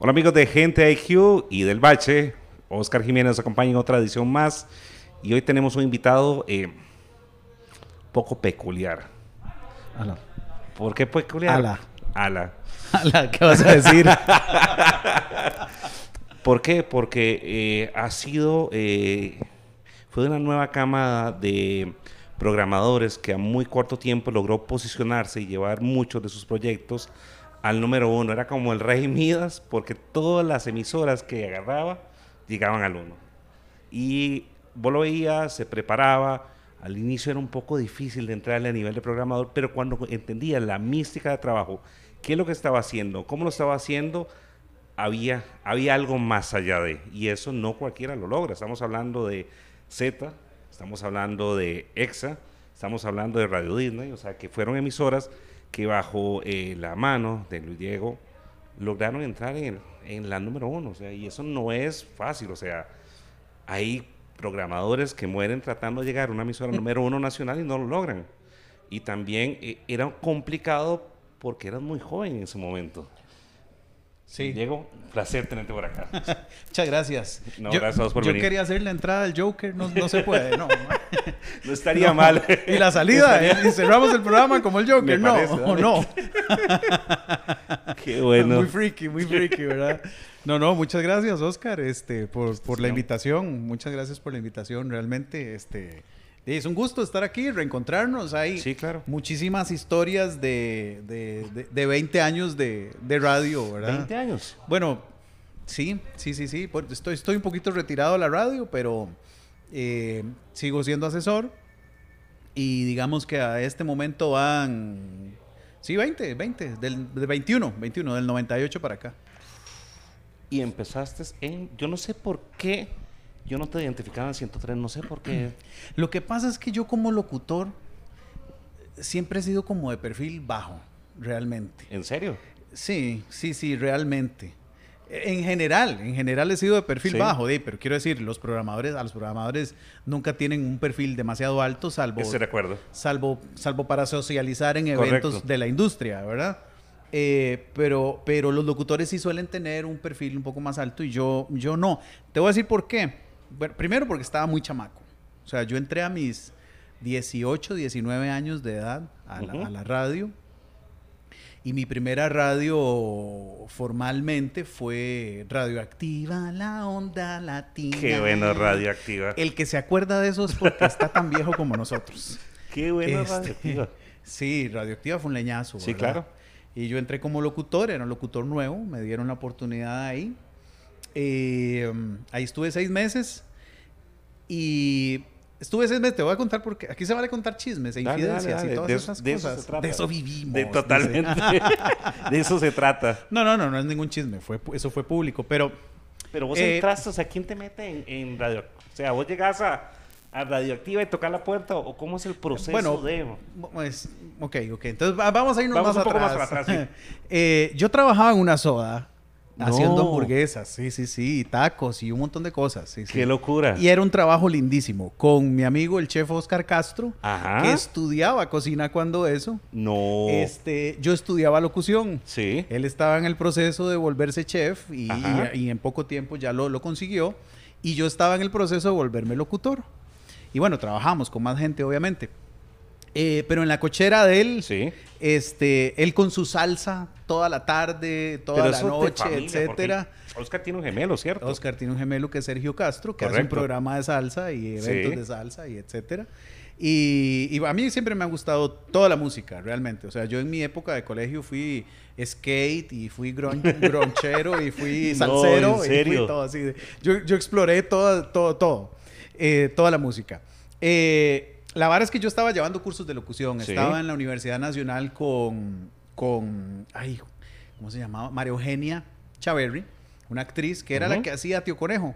Hola amigos de Gente IQ y del Bache. Oscar Jiménez nos acompaña en otra edición más. Y hoy tenemos un invitado eh, poco peculiar. Ala. ¿Por qué peculiar? Ala. Ala. Ala, ¿qué vas a decir? ¿Por qué? Porque eh, ha sido, eh, fue una nueva cama de programadores que a muy corto tiempo logró posicionarse y llevar muchos de sus proyectos al número uno. Era como el rey Midas, porque todas las emisoras que agarraba llegaban al uno. Y vos lo se preparaba. Al inicio era un poco difícil de entrarle a nivel de programador, pero cuando entendía la mística de trabajo, qué es lo que estaba haciendo, cómo lo estaba haciendo, había, había algo más allá de. Y eso no cualquiera lo logra. Estamos hablando de Z, estamos hablando de EXA, estamos hablando de Radio Disney, o sea, que fueron emisoras que bajo eh, la mano de Luis Diego lograron entrar en, la número uno. O sea, y eso no es fácil. O sea, hay programadores que mueren tratando de llegar a una emisora número uno nacional y no lo logran. Y también eh, era complicado porque eras muy joven en ese momento. Sí. Diego, placer tenerte por acá. Muchas gracias. No, yo, gracias a vos por yo venir. quería hacer la entrada al Joker, no, no se puede, no. No estaría mal. Y la salida, Estaría- y cerramos el programa como el Joker, no, parece, o no. Qué bueno. Muy freaky, muy freaky, ¿verdad? No, no, muchas gracias, Oscar, este, por, por la invitación. Muchas gracias por la invitación. Realmente, este, es un gusto estar aquí, reencontrarnos. Hay Sí, claro. muchísimas historias de, de, de- de 20 años de, de radio, ¿verdad? 20 años. Bueno, sí, sí, sí, sí. Estoy, estoy un poquito retirado de la radio, pero eh, sigo siendo asesor. Y digamos que a este momento van, sí, 20, 20, del, de 21, 21, del 98 para acá. Y empezaste en. Yo no sé por qué. Yo no te identificaba en 103, no sé por qué. Lo que pasa es que yo como locutor siempre he sido como de perfil bajo, realmente. ¿En serio? Sí, sí, sí, realmente. En general, en general he sido de perfil Sí. bajo, de, pero quiero decir, los programadores, a los programadores nunca tienen un perfil demasiado alto, salvo, salvo, salvo para socializar en Correcto. eventos de la industria, ¿verdad? Eh, pero, pero los locutores sí suelen tener un perfil un poco más alto y yo, yo no. Te voy a decir por qué. Bueno, primero porque estaba muy chamaco. O sea, yo entré a mis 18, 19 años de edad a la, Ujú. a la radio. Y mi primera radio formalmente fue Radioactiva, la onda latina. Qué bueno, radioactiva. El que se acuerda de eso es porque está tan viejo como nosotros. Qué bueno, Este, radioactiva. Sí, Radioactiva fue un leñazo. Sí, ¿verdad? claro. Y yo entré como locutor, era un locutor nuevo, me dieron la oportunidad ahí. Eh, ahí estuve seis meses y estuve seis meses, te voy a contar porque aquí se vale contar chismes e infidencias dale, dale. y todas De esas eso- de eso cosas. trata. de eso vivimos. De, totalmente. de eso se trata. No, no, no, no es ningún chisme, fue, eso fue público, pero Pero vos Eh, entraste, o sea, ¿quién te mete en, en radio? O sea, vos llegás a, a radioactiva y tocas la puerta, o cómo es el proceso Bueno, de. Pues, ok, ok. Entonces va- vamos a irnos Vamos más un poco más atrás, Eh, yo trabajaba en una soda haciendo hamburguesas, sí, sí, sí, y tacos y un montón de cosas. Sí, sí. Qué locura. Y era un trabajo lindísimo con mi amigo el chef Oscar Castro, Ajá. que estudiaba cocina cuando eso. No. Este, yo estudiaba locución. Sí. Él estaba en el proceso de volverse chef y, y- y en poco tiempo ya lo, lo consiguió. Y yo estaba en el proceso de volverme locutor. Y bueno, trabajamos con más gente, obviamente. Eh, pero en la cochera de él, Sí. Este, él con su salsa toda la tarde, toda Pero la noche, familia, etcétera. Oscar tiene un gemelo, ¿cierto? Oscar tiene un gemelo que es Sergio Castro, que hace un Correcto. programa de salsa y eventos Sí. de salsa y etcétera. Y, y a mí siempre me ha gustado toda la música, realmente. O sea, yo en mi época de colegio fui skate y fui gron- gronchero y fui No, salsero ¿en y serio? fui todo así. Yo, yo exploré todo, todo, todo, eh, toda la música. Eh, la verdad es que yo estaba llevando cursos de locución. Sí. Estaba en la Universidad Nacional con, con, ay, ¿cómo se llamaba? María Eugenia Chaverri, una actriz que era la que hacía Tío Conejo.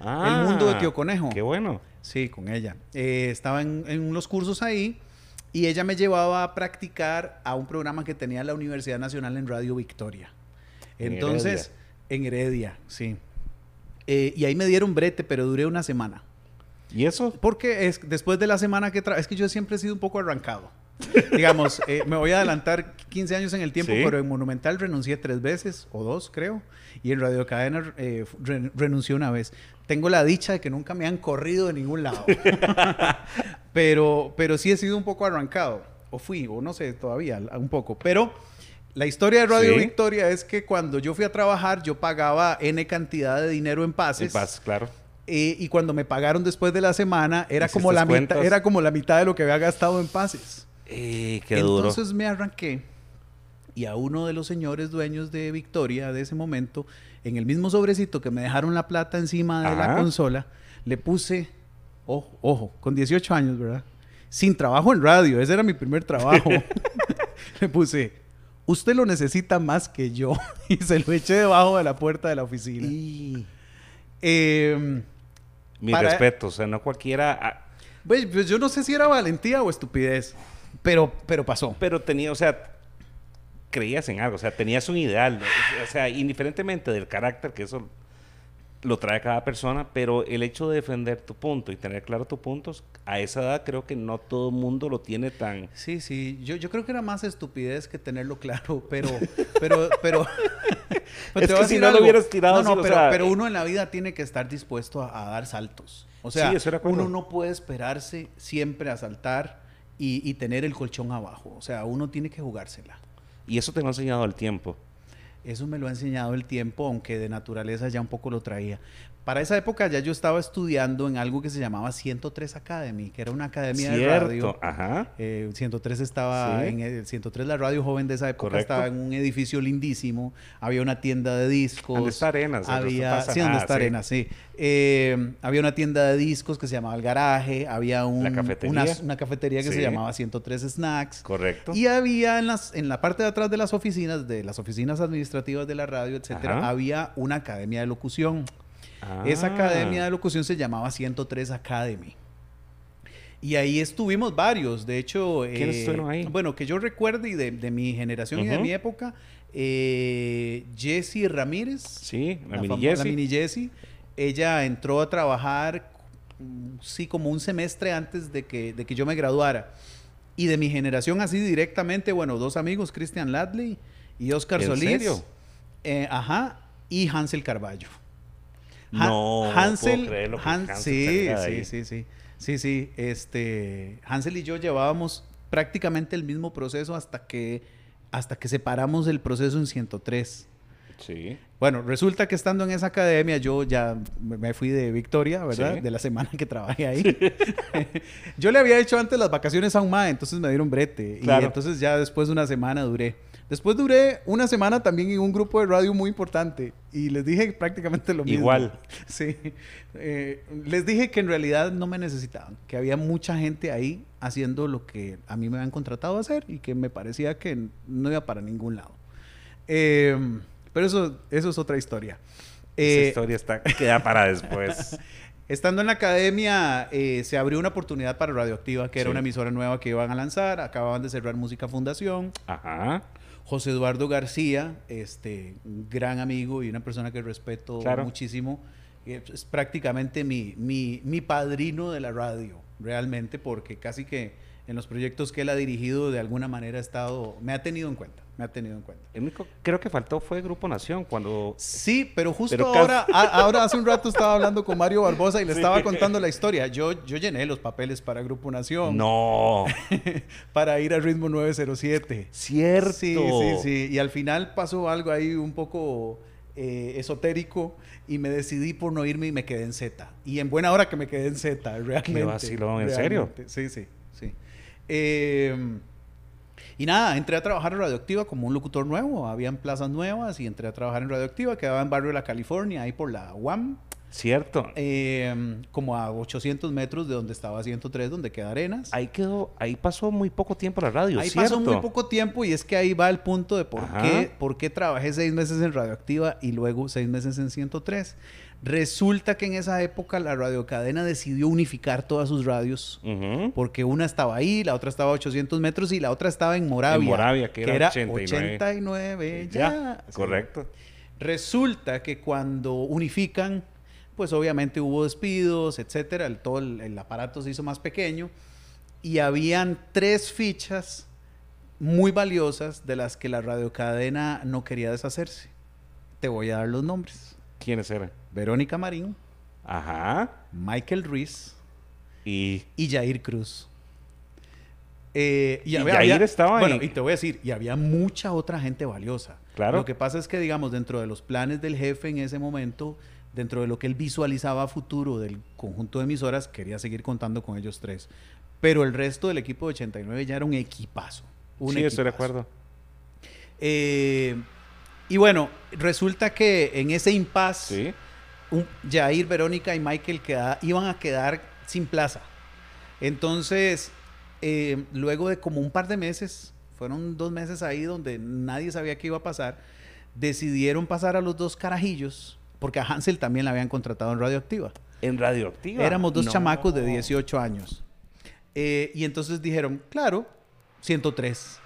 Ah, El mundo de Tío Conejo. Qué bueno. Sí, con ella. Eh, estaba en, en unos cursos ahí y ella me llevaba a practicar a un programa que tenía la Universidad Nacional en Radio Victoria. En Entonces, en Heredia, sí. Eh, y ahí me dieron brete, pero duré una semana. ¿Y eso? Porque es, después de la semana que tra es que yo siempre he sido un poco arrancado. Digamos, eh, me voy a adelantar 15 años en el tiempo, Sí. pero en Monumental renuncié tres veces, o dos creo, y en Radio Cadena eh, re- renuncié una vez. Tengo la dicha de que nunca me han corrido de ningún lado. pero, pero sí he sido un poco arrancado, o fui, o no sé todavía, un poco. Pero la historia de Radio Sí. Victoria es que cuando yo fui a trabajar, yo pagaba N cantidad de dinero en pases. paz, claro. Eh, y cuando me pagaron después de la semana, era como, la mitad, era como la mitad de lo que había gastado en pases. Eh, qué duro. Entonces me arranqué y a uno de los señores dueños de Victoria de ese momento, en el mismo sobrecito que me dejaron la plata encima de la Ajá. consola, le puse, ojo, ojo, con 18 años, ¿verdad? Sin trabajo en radio, ese era mi primer trabajo. le puse, usted lo necesita más que yo. y se lo eché debajo de la puerta de la oficina. Y... Eh, Mis Para- respetos, o sea, no cualquiera... ah, pues, pues yo no sé si era valentía o estupidez, pero, pero pasó. pero tenía, o sea, creías en algo, o sea, tenías un ideal, ¿no? o sea, indiferentemente del carácter, que eso lo trae cada persona, pero el hecho de defender tu punto y tener claro tus puntos, a esa edad creo que no todo el mundo lo tiene tan... Sí, sí, yo, yo creo que era más estupidez que tenerlo claro, pero, pero, pero, pero Es que si no lo algo. hubieras tirado no, no, o pero, sea, pero eh, uno en la vida tiene que estar dispuesto a, a dar saltos. O sea, Sí, uno no puede esperarse siempre a saltar y, y tener el colchón abajo. O sea, uno tiene que jugársela. Y eso te lo ha enseñado el tiempo. Eso me lo ha enseñado el tiempo, aunque de naturaleza ya un poco lo traía. Para esa época ya yo estaba estudiando en algo que se llamaba 103 Academy, que era una academia de radio. Ajá. Eh, 103 estaba Sí. en el 103 la radio joven de esa época Correcto. estaba en un edificio lindísimo, había una tienda de discos, ¿Dónde está Arenas? había sí, donde ah, está sí. Arenas, sí. Eh, había una tienda de discos que se llamaba El Garaje, había un- cafetería. Una, una cafetería que se llamaba 103 Snacks. Correcto. Y había en, las, en la parte de atrás de las oficinas, de las oficinas administrativas de la radio, etcétera, Ajá. había una academia de locución. Ah, Esa academia de locución se llamaba 103 Academy. Y ahí estuvimos varios. De hecho, ¿Quiénes eh, estuvieron ahí? bueno, que yo recuerde y de, de mi generación y de mi época, eh, Jessie Ramírez, Sí, la, la, mini Jessie. la mini Jessie, ella entró a trabajar, mm, sí, como un semestre antes de que, de que yo me graduara. Y de mi generación así directamente, bueno, dos amigos, Christian Ladley y Oscar ¿En Solís. serio? Eh, ajá, y Hansel Carballo. Ha- No, no puedo creer lo que Han- Hansel sí, sí, sí, sí, sí, sí, este, Hansel y yo llevábamos prácticamente el mismo proceso hasta que, hasta que separamos el proceso en 103. Sí. Bueno, resulta que estando en esa academia yo ya me fui de Victoria, ¿verdad? Sí. De la semana que trabajé ahí. yo le había hecho antes las vacaciones a un mae, entonces me dieron brete. Y Claro. entonces ya después de una semana duré. Después duré una semana también en un grupo de radio muy importante y les dije prácticamente lo mismo. Igual. Sí. Eh, les dije que en realidad no me necesitaban, que había mucha gente ahí haciendo lo que a mí me habían contratado a hacer y que me parecía que no iba para ningún lado. Eh, pero eso, eso es otra historia. Esa Eh, historia está, queda para después. Estando en la academia, eh, se abrió una oportunidad para Radioactiva, que era Sí. una emisora nueva que iban a lanzar. Acababan de cerrar Música Fundación. Ajá. José Eduardo García, este, un gran amigo y una persona que respeto Claro. muchísimo, es prácticamente mi, mi, mi padrino de la radio, realmente, porque casi que en los proyectos que él ha dirigido, de alguna manera ha estado, me ha tenido en cuenta, me ha tenido en cuenta. El único creo que faltó fue Grupo Nación cuando Sí, pero justo Pero ahora, a- ahora hace un rato estaba hablando con Mario Barbosa y le estaba contando la historia. Yo, yo llené los papeles para Grupo Nación, no para ir a ritmo 907. cierto Sí, sí, sí. Y al final pasó algo ahí un poco eh, esotérico y me decidí por no irme y me quedé en Z. Y en buena hora que me quedé en Z, realmente. vacilón, ¿en serio? realmente. Sí, sí. Eh, y nada, entré a trabajar en Radioactiva como un locutor nuevo. Habían plazas nuevas y entré a trabajar en Radioactiva. Quedaba en Barrio de la California, ahí por la UAM. cierto eh, como a 800 metros de donde estaba 103, donde queda Arenas. ahí quedó ahí pasó muy poco tiempo la radio Ahí cierto pasó muy poco tiempo y es que ahí va el punto de por Ajá. qué, por qué trabajé seis meses en Radioactiva y luego seis meses en 103. Resulta que en esa época la radiocadena decidió unificar todas sus radios porque una estaba ahí, la otra estaba a 800 metros y la otra estaba en Moravia. En Moravia, que era 89. 89 ya. correcto Resulta que cuando unifican, pues obviamente hubo despidos, etcétera, el, todo el, el aparato se hizo más pequeño y habían tres fichas muy valiosas de las que la radiocadena no quería deshacerse. Te voy a dar los nombres. ¿Quiénes eran? Verónica Marín, Ajá. Michael Ruiz Y y Jair Cruz. Eh, Y Jair estaba Bueno, en- y te voy a decir, y había mucha otra gente valiosa. Claro. Lo que pasa es que, digamos, dentro de los planes del jefe en ese momento, dentro de lo que él visualizaba a futuro del conjunto de emisoras, quería seguir contando con ellos tres. Pero el resto del equipo de 89 ya era un equipazo. Un sí, estoy de equipazo. acuerdo. Eh, y bueno, resulta que en ese impasse, Sí. un- Jair, Verónica y Michael queda- iban a quedar sin plaza. Entonces, eh, luego de como un par de meses, fueron dos meses ahí donde nadie sabía qué iba a pasar, decidieron pasar a los dos carajillos, porque a Hansel también la habían contratado en Radioactiva. En Radioactiva. Éramos dos No. chamacos de 18 años. Eh, y entonces dijeron, claro, 103.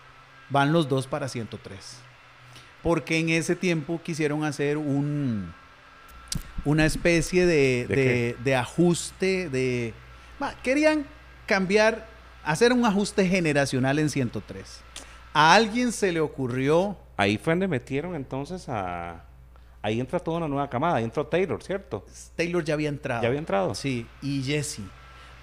Van los dos para 103. Porque en ese tiempo quisieron hacer un, una especie de, ¿De de- de ajuste, de... querían cambiar, hacer un ajuste generacional en 103. A alguien se le ocurrió Ahí fue donde metieron entonces a... Ahí entra toda una nueva camada. Ahí entró Taylor, ¿cierto? Taylor ya había entrado. ¿Ya había entrado? Sí, y Jesse.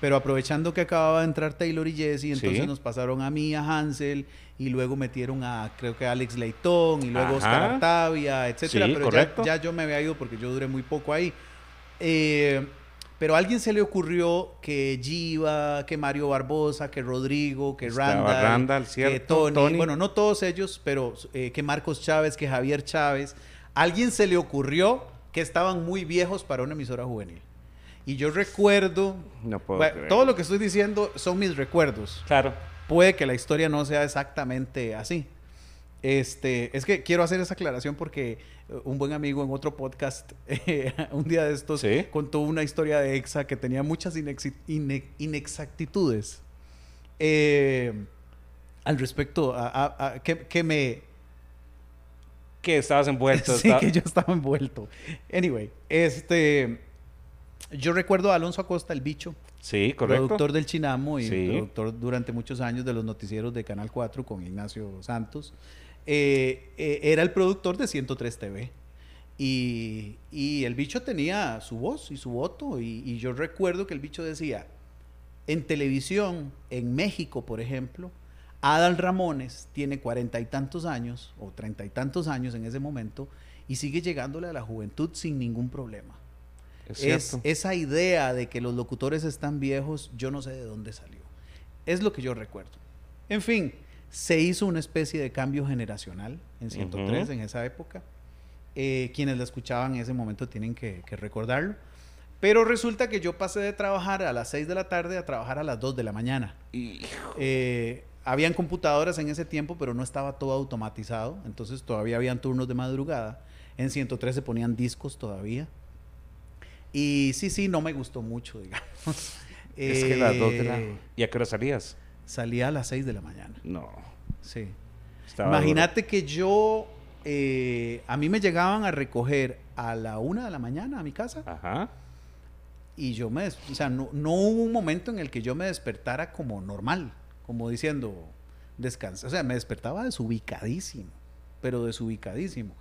Pero aprovechando que acababa de entrar Taylor y Jesse, entonces Sí. nos pasaron a mí, a Hansel, y luego metieron a, creo que a Alex Leitón, y luego Ajá. Oscar Artavia, etcétera. Sí, pero ya, correcto. ya yo me había ido porque yo duré muy poco ahí. Eh, pero a alguien se le ocurrió que Giva, que Mario Barbosa, que Rodrigo, que Randall, Randall, que Tony, Tony. bueno, no todos ellos, pero eh, que Marcos Chávez, que Javier Chávez. A alguien se le ocurrió que estaban muy viejos para una emisora juvenil. Y yo recuerdo, No puedo bueno, creer. todo lo que estoy diciendo son mis recuerdos. Claro. Puede que la historia no sea exactamente así. Este, es que quiero hacer esa aclaración porque eh, un buen amigo en otro podcast eh, un día de estos Sí. contó una historia de EXA que tenía muchas ine- inexactitudes eh, al respecto a, a- a- que, que me Que estabas envuelto. sí, estaba- que yo estaba envuelto. Anyway, este yo recuerdo a Alonso Acosta, el bicho, Sí, correcto. productor del Chinamo y Sí. productor durante muchos años de los noticieros de Canal 4 con Ignacio Santos. Eh, eh, era el productor de 103 TV. Y, y el bicho tenía su voz y su voto. Y, y yo recuerdo que el bicho decía, en televisión, en México, por ejemplo, Adal Ramones tiene cuarenta y tantos años, o treinta y tantos años en ese momento, y sigue llegándole a la juventud sin ningún problema. Es esa idea de que los locutores están viejos, yo no sé de dónde salió. Es lo que yo recuerdo. En fin, se hizo una especie de cambio generacional en 103 Ujú. en esa época. Eh, quienes la escuchaban en ese momento tienen que, que recordarlo. Pero resulta que yo pasé de trabajar a las 6 de la tarde a trabajar a las 2 de la mañana. Eh, habían computadoras en ese tiempo, pero no estaba todo automatizado. Entonces todavía habían turnos de madrugada. En 103 se ponían discos todavía. Y sí, sí, no me gustó mucho, digamos. Es que las dos de la... Eh, ¿Y a qué hora salías? Salía a las 6 de la mañana. No. Sí. Estaba Imagínate que yo, eh, a mí me llegaban a recoger a la 1 de la mañana a mi casa. Ajá. Y yo me, o sea, no, no hubo un momento en el que yo me despertara como normal, como diciendo, descansa. O sea, me despertaba desubicadísimo, pero desubicadísimo.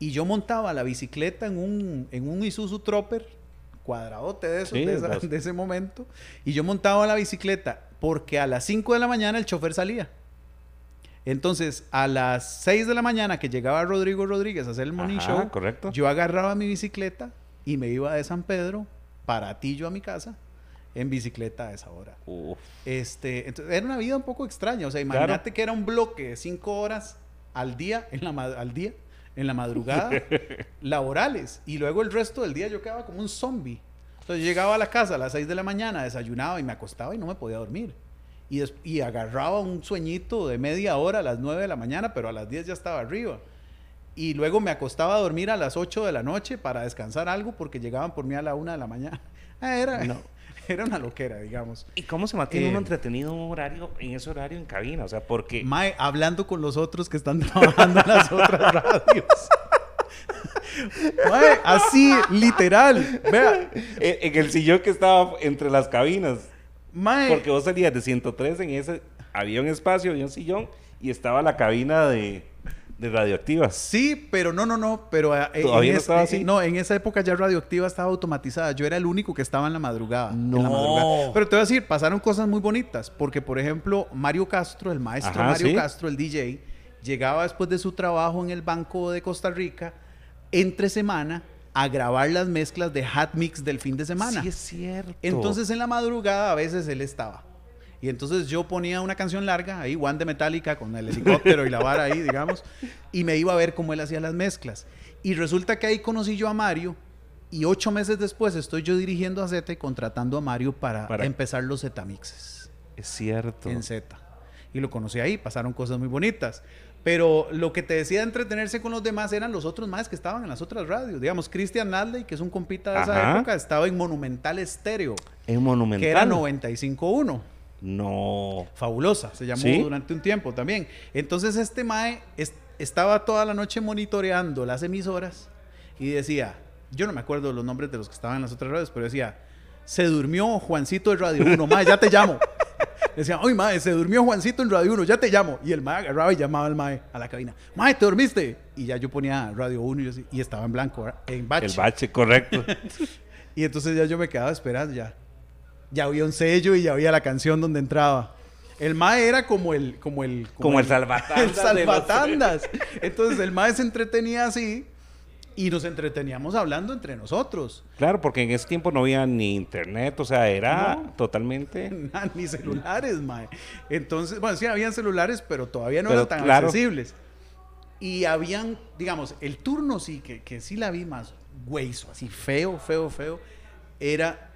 Y yo montaba la bicicleta en un, en un Isuzu Tropper, cuadradote de, esos, Sí, de, esa- de ese momento, y yo montaba la bicicleta porque a las 5 de la mañana el chofer salía. Entonces, a las 6 de la mañana que llegaba Rodrigo Rodríguez a hacer el morning Ajá, show, correcto. yo agarraba mi bicicleta y me iba de San Pedro para Atillo a mi casa en bicicleta a esa hora. Uf. Este, entonces, era una vida un poco extraña. O sea, imagínate que era un bloque de cinco horas al día, en la, al día, en la madrugada, laborales. Y luego el resto del día yo quedaba como un zombie. Entonces yo llegaba a la casa a las 6 de la mañana, desayunaba y me acostaba y no me podía dormir. Y, y agarraba un sueñito de media hora a las 9 de la mañana, pero a las 10 ya estaba arriba. Y luego me acostaba a dormir a las 8 de la noche para descansar algo porque llegaban por mí a la 1 de la mañana. Ah, era, No. era una loquera, digamos. ¿Y cómo se mantiene Eh, uno entretenido en un horario, en ese horario en cabina? O sea, porque... Mae, hablando con los otros que están trabajando en las otras radios. Mae, así, literal. Vea, En, en el sillón que estaba entre las cabinas. Mae, Porque vos salías de 103 en ese, había un espacio, había un sillón y estaba la cabina de, de radioactivas. Sí, pero no, no, no, pero eh, ¿Todavía en no es- estaba eh, así? no, en esa época ya radioactiva estaba automatizada. Yo era el único que estaba en la madrugada. en la No. madrugada. Pero te voy a decir, pasaron cosas muy bonitas, porque por ejemplo, Mario Castro, el maestro Ajá, Mario sí. Castro, el DJ, llegaba después de su trabajo en el Banco de Costa Rica entre semana a grabar las mezclas de Hat Mix del fin de semana. Sí, es cierto. Entonces en la madrugada a veces él estaba. Y entonces yo ponía una canción larga, ahí One de Metallica con el helicóptero y la vara ahí, digamos, y me iba a ver cómo él hacía las mezclas. Y resulta que ahí conocí yo a Mario y ocho meses después estoy yo dirigiendo a Z y contratando a Mario para, Para- empezar los Zetamixes Es cierto. en Z. Y lo conocí ahí, pasaron cosas muy bonitas. Pero lo que te decía de entretenerse con los demás eran los otros más que estaban en las otras radios. Digamos, Christian Nadley, que es un compita de esa Ajá. época, estaba en Monumental Estéreo, Es monumental. que era 95.1. No. Fabulosa, se llamó ¿Sí? durante un tiempo también. Entonces este Mae es- estaba toda la noche monitoreando las emisoras y decía, yo no me acuerdo los nombres de los que estaban en las otras radios, pero decía, se durmió Juancito de Radio 1, Mae, ya te llamo. Decía, uy, Mae, se durmió Juancito en Radio 1, ya te llamo. Y el Mae agarraba y llamaba al Mae a la cabina, Mae, ¿te dormiste? Y ya yo ponía Radio 1 y, yo y estaba en blanco, en bache. El bache, correcto. Y entonces ya yo me quedaba esperando ya. Ya había un sello y ya había la canción donde entraba. El Mae era como el... Como el, Como el salvatandas El los- salvatandas. Entonces el Mae se entretenía así y nos entreteníamos hablando entre nosotros. claro, porque en ese tiempo no había ni internet, o sea, era No. totalmente. Ni celulares, Mae. Entonces, bueno, sí habían celulares, pero todavía no Pero eran tan claro. accesibles. Y habían, digamos, el turno sí, que, que sí la vi más hueso, así feo, feo, feo, era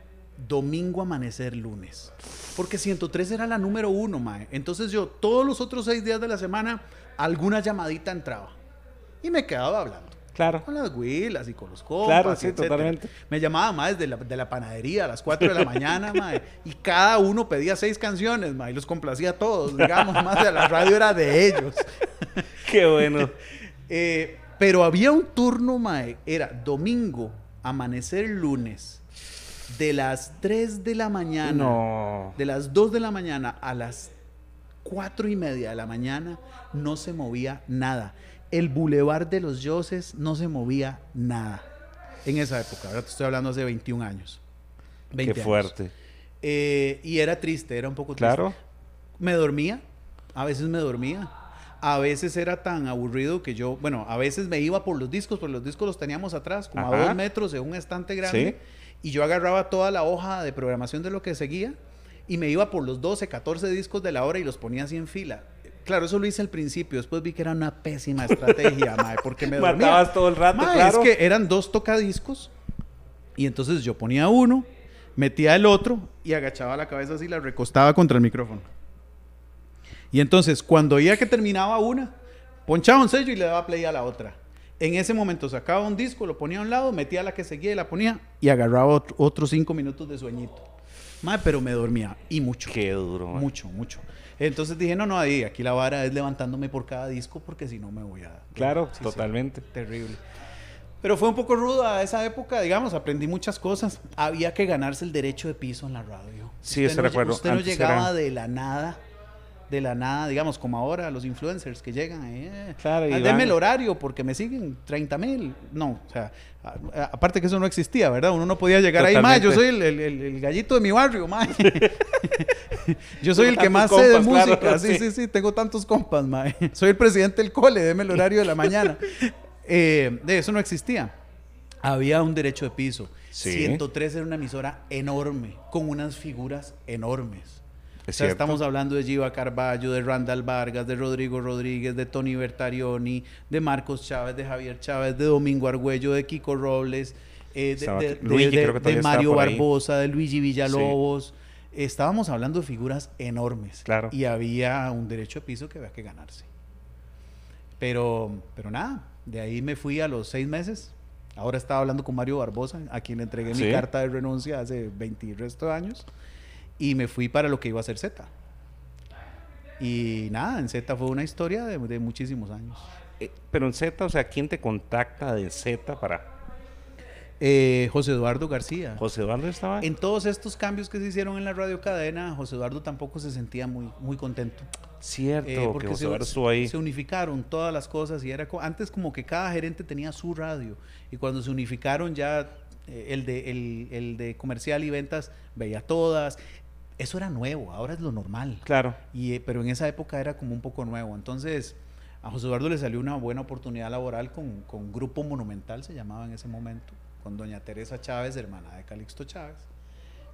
domingo amanecer lunes. Porque 103 era la número uno, mae. Entonces yo, todos los otros seis días de la semana, alguna llamadita entraba. Y me quedaba hablando. Claro. Con las huilas y con los compas. Claro, sí, etcétera. totalmente. Me llamaba más de la, de la panadería a las 4 de la mañana, mae, y cada uno pedía seis canciones, mae, y los complacía a todos, digamos, más de la radio era de ellos. Qué bueno. Eh, pero había un turno, mae, era domingo, amanecer lunes, de las 3 de la mañana, No. de las 2 de la mañana a las 4 y media de la mañana, no se movía nada. El bulevar de los Yoses no se movía nada. En esa época, ahora te estoy hablando hace 21 años. 20 Qué años. fuerte. Eh, y era triste, era un poco triste. Claro. Me dormía, a veces me dormía. A veces era tan aburrido que yo, bueno, a veces me iba por los discos, porque los discos los teníamos atrás, como a dos metros en un estante grande. Y yo agarraba toda la hoja de programación de lo que seguía y me iba por los 12, 14 discos de la hora y los ponía así en fila. Claro, eso lo hice al principio, después vi que era una pésima estrategia, mae, porque me dormía. Matabas todo el rato, Mae, claro. Es que eran dos tocadiscos y entonces yo ponía uno, metía el otro y agachaba la cabeza así, la recostaba contra el micrófono. Y entonces, cuando oía que terminaba una, ponchaba un sello y le daba play a la otra. En ese momento sacaba un disco, lo ponía a un lado, metía la que seguía y la ponía y agarraba otro- otros cinco minutos de sueñito. Mae, pero me dormía y mucho. Qué duro. man. Mucho, mucho. Entonces dije, no, no, ahí, aquí la vara es levantándome por cada disco porque si no me voy a... Claro, Sí, sí, totalmente. terrible. Pero fue un poco ruda esa época, digamos, aprendí muchas cosas. Había que ganarse el derecho de piso en la radio. Sí, Usted eso no, recuerdo. Usted no Antes llegaba era- de la nada, de la nada, digamos, como ahora los influencers que llegan eh, Claro, ah, Deme el horario porque me siguen 30 mil. No, o sea, a- a- aparte que eso no existía, ¿verdad? Uno no podía llegar ahí, ma, yo soy el, el- el- el gallito de mi barrio, ma. yo soy el que más sé de claro, música. sí, sí. sí, sí, tengo tantos compas, ma. Soy el presidente del cole, deme el horario de la mañana. Eh, de eso no existía. Había un derecho de piso. Sí. 103 era una emisora enorme, con unas figuras enormes. Es o sea, cierto. estamos hablando de Giva Carballo, de Randall Vargas, de Rodrigo Rodríguez, de Tony Bertarioni, de Marcos Chávez, de Javier Chávez, de Domingo Argüello, de Kiko Robles, eh, de, Luigi, Mario. Barbosa, de Luigi Villalobos. Estábamos hablando de figuras enormes. Claro. Y había un derecho de piso que había que ganarse. Pero, pero nada, de ahí me fui a los seis meses. Ahora estaba hablando con Mario Barbosa, a quien le entregué mi carta de renuncia hace 20 y resto de años. Y me fui para lo que iba a ser Z. Y nada, en Z fue una historia de, de muchísimos años. Eh, pero en Z, o sea, ¿quién te contacta de Z para...? Eh, José Eduardo García. José Eduardo estaba. En todos estos cambios que se hicieron en la radio cadena, José Eduardo tampoco se sentía muy, muy contento. Cierto, Eh, porque José se, Eduardo estuvo ahí. se unificaron todas las cosas y era co- antes como que cada gerente tenía su radio y cuando se unificaron ya el, de, el, el de comercial y ventas veía todas. Eso era nuevo, ahora es lo normal. Claro. Y, eh, pero en esa época era como un poco nuevo. Entonces, a José Eduardo le salió una buena oportunidad laboral con, con Grupo Monumental, se llamaba en ese momento, con doña Teresa Chávez, hermana de Calixto Chávez,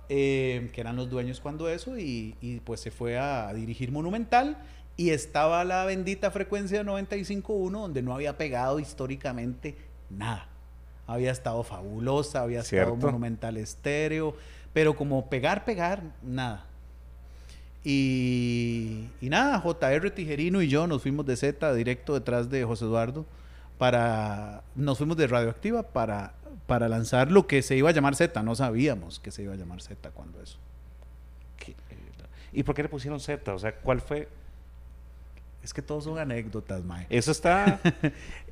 eh, que eran los dueños cuando eso, y, y pues se fue a dirigir Monumental. Y estaba la bendita frecuencia 95.1, donde no había pegado históricamente nada. Había estado fabulosa, había estado Cierto. Monumental Estéreo, pero como pegar, pegar, nada. Y, y nada, JR Tijerino y yo nos fuimos de Z directo detrás de José Eduardo para nos fuimos de Radioactiva para para lanzar lo que se iba a llamar Z, no sabíamos que se iba a llamar Z cuando eso. ¿Qué- ¿Y por qué le pusieron Z? O sea, ¿cuál fue? Es que todos son anécdotas, mae. Eso está.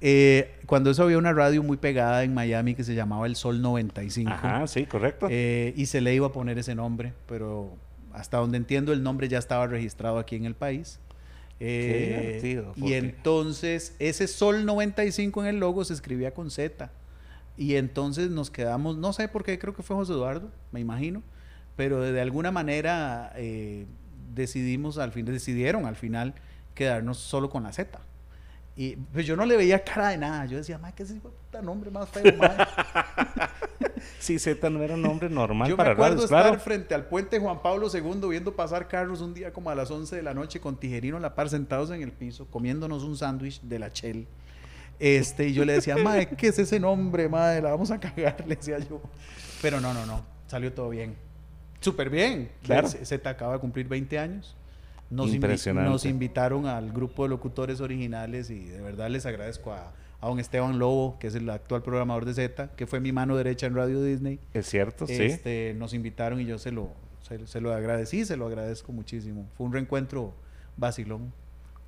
Eh, cuando eso había una radio muy pegada en Miami que se llamaba El Sol 95. Ajá, sí, correcto. Eh, y se le iba a poner ese nombre, pero hasta donde entiendo el nombre ya estaba registrado aquí en el país. Eh, divertido, y entonces ese Sol 95 en el logo se escribía con Z. Y entonces nos quedamos, no sé por qué, creo que fue José Eduardo, me imagino, pero de alguna manera eh, decidimos al fin, decidieron al final quedarnos solo con la Z. Y pues yo no le veía cara de nada. Yo decía, madre, ¿qué es ese puta nombre más feo, madre?" Sí, Z no era un nombre normal Yo me para acuerdo radios, estar claro. frente al puente Juan Pablo II viendo pasar carros un día como a las 11 de la noche con Tijerino a la par sentados en el piso comiéndonos un sándwich de la Shell. Este, y yo le decía, madre, ¿qué es ese nombre, madre? La vamos a cagar, le decía yo. Pero no, no, no, salió todo bien. Súper bien. Claro. Z Z acaba de cumplir 20 años. Nos, invi- Impresionante. nos invitaron al grupo de locutores originales y de verdad les agradezco a, a don Esteban Lobo, que es el actual programador de Z, que fue mi mano derecha en Radio Disney. Es cierto, sí. Este, nos invitaron y yo se lo, se, se lo agradecí, se lo agradezco muchísimo. Fue un reencuentro vacilón.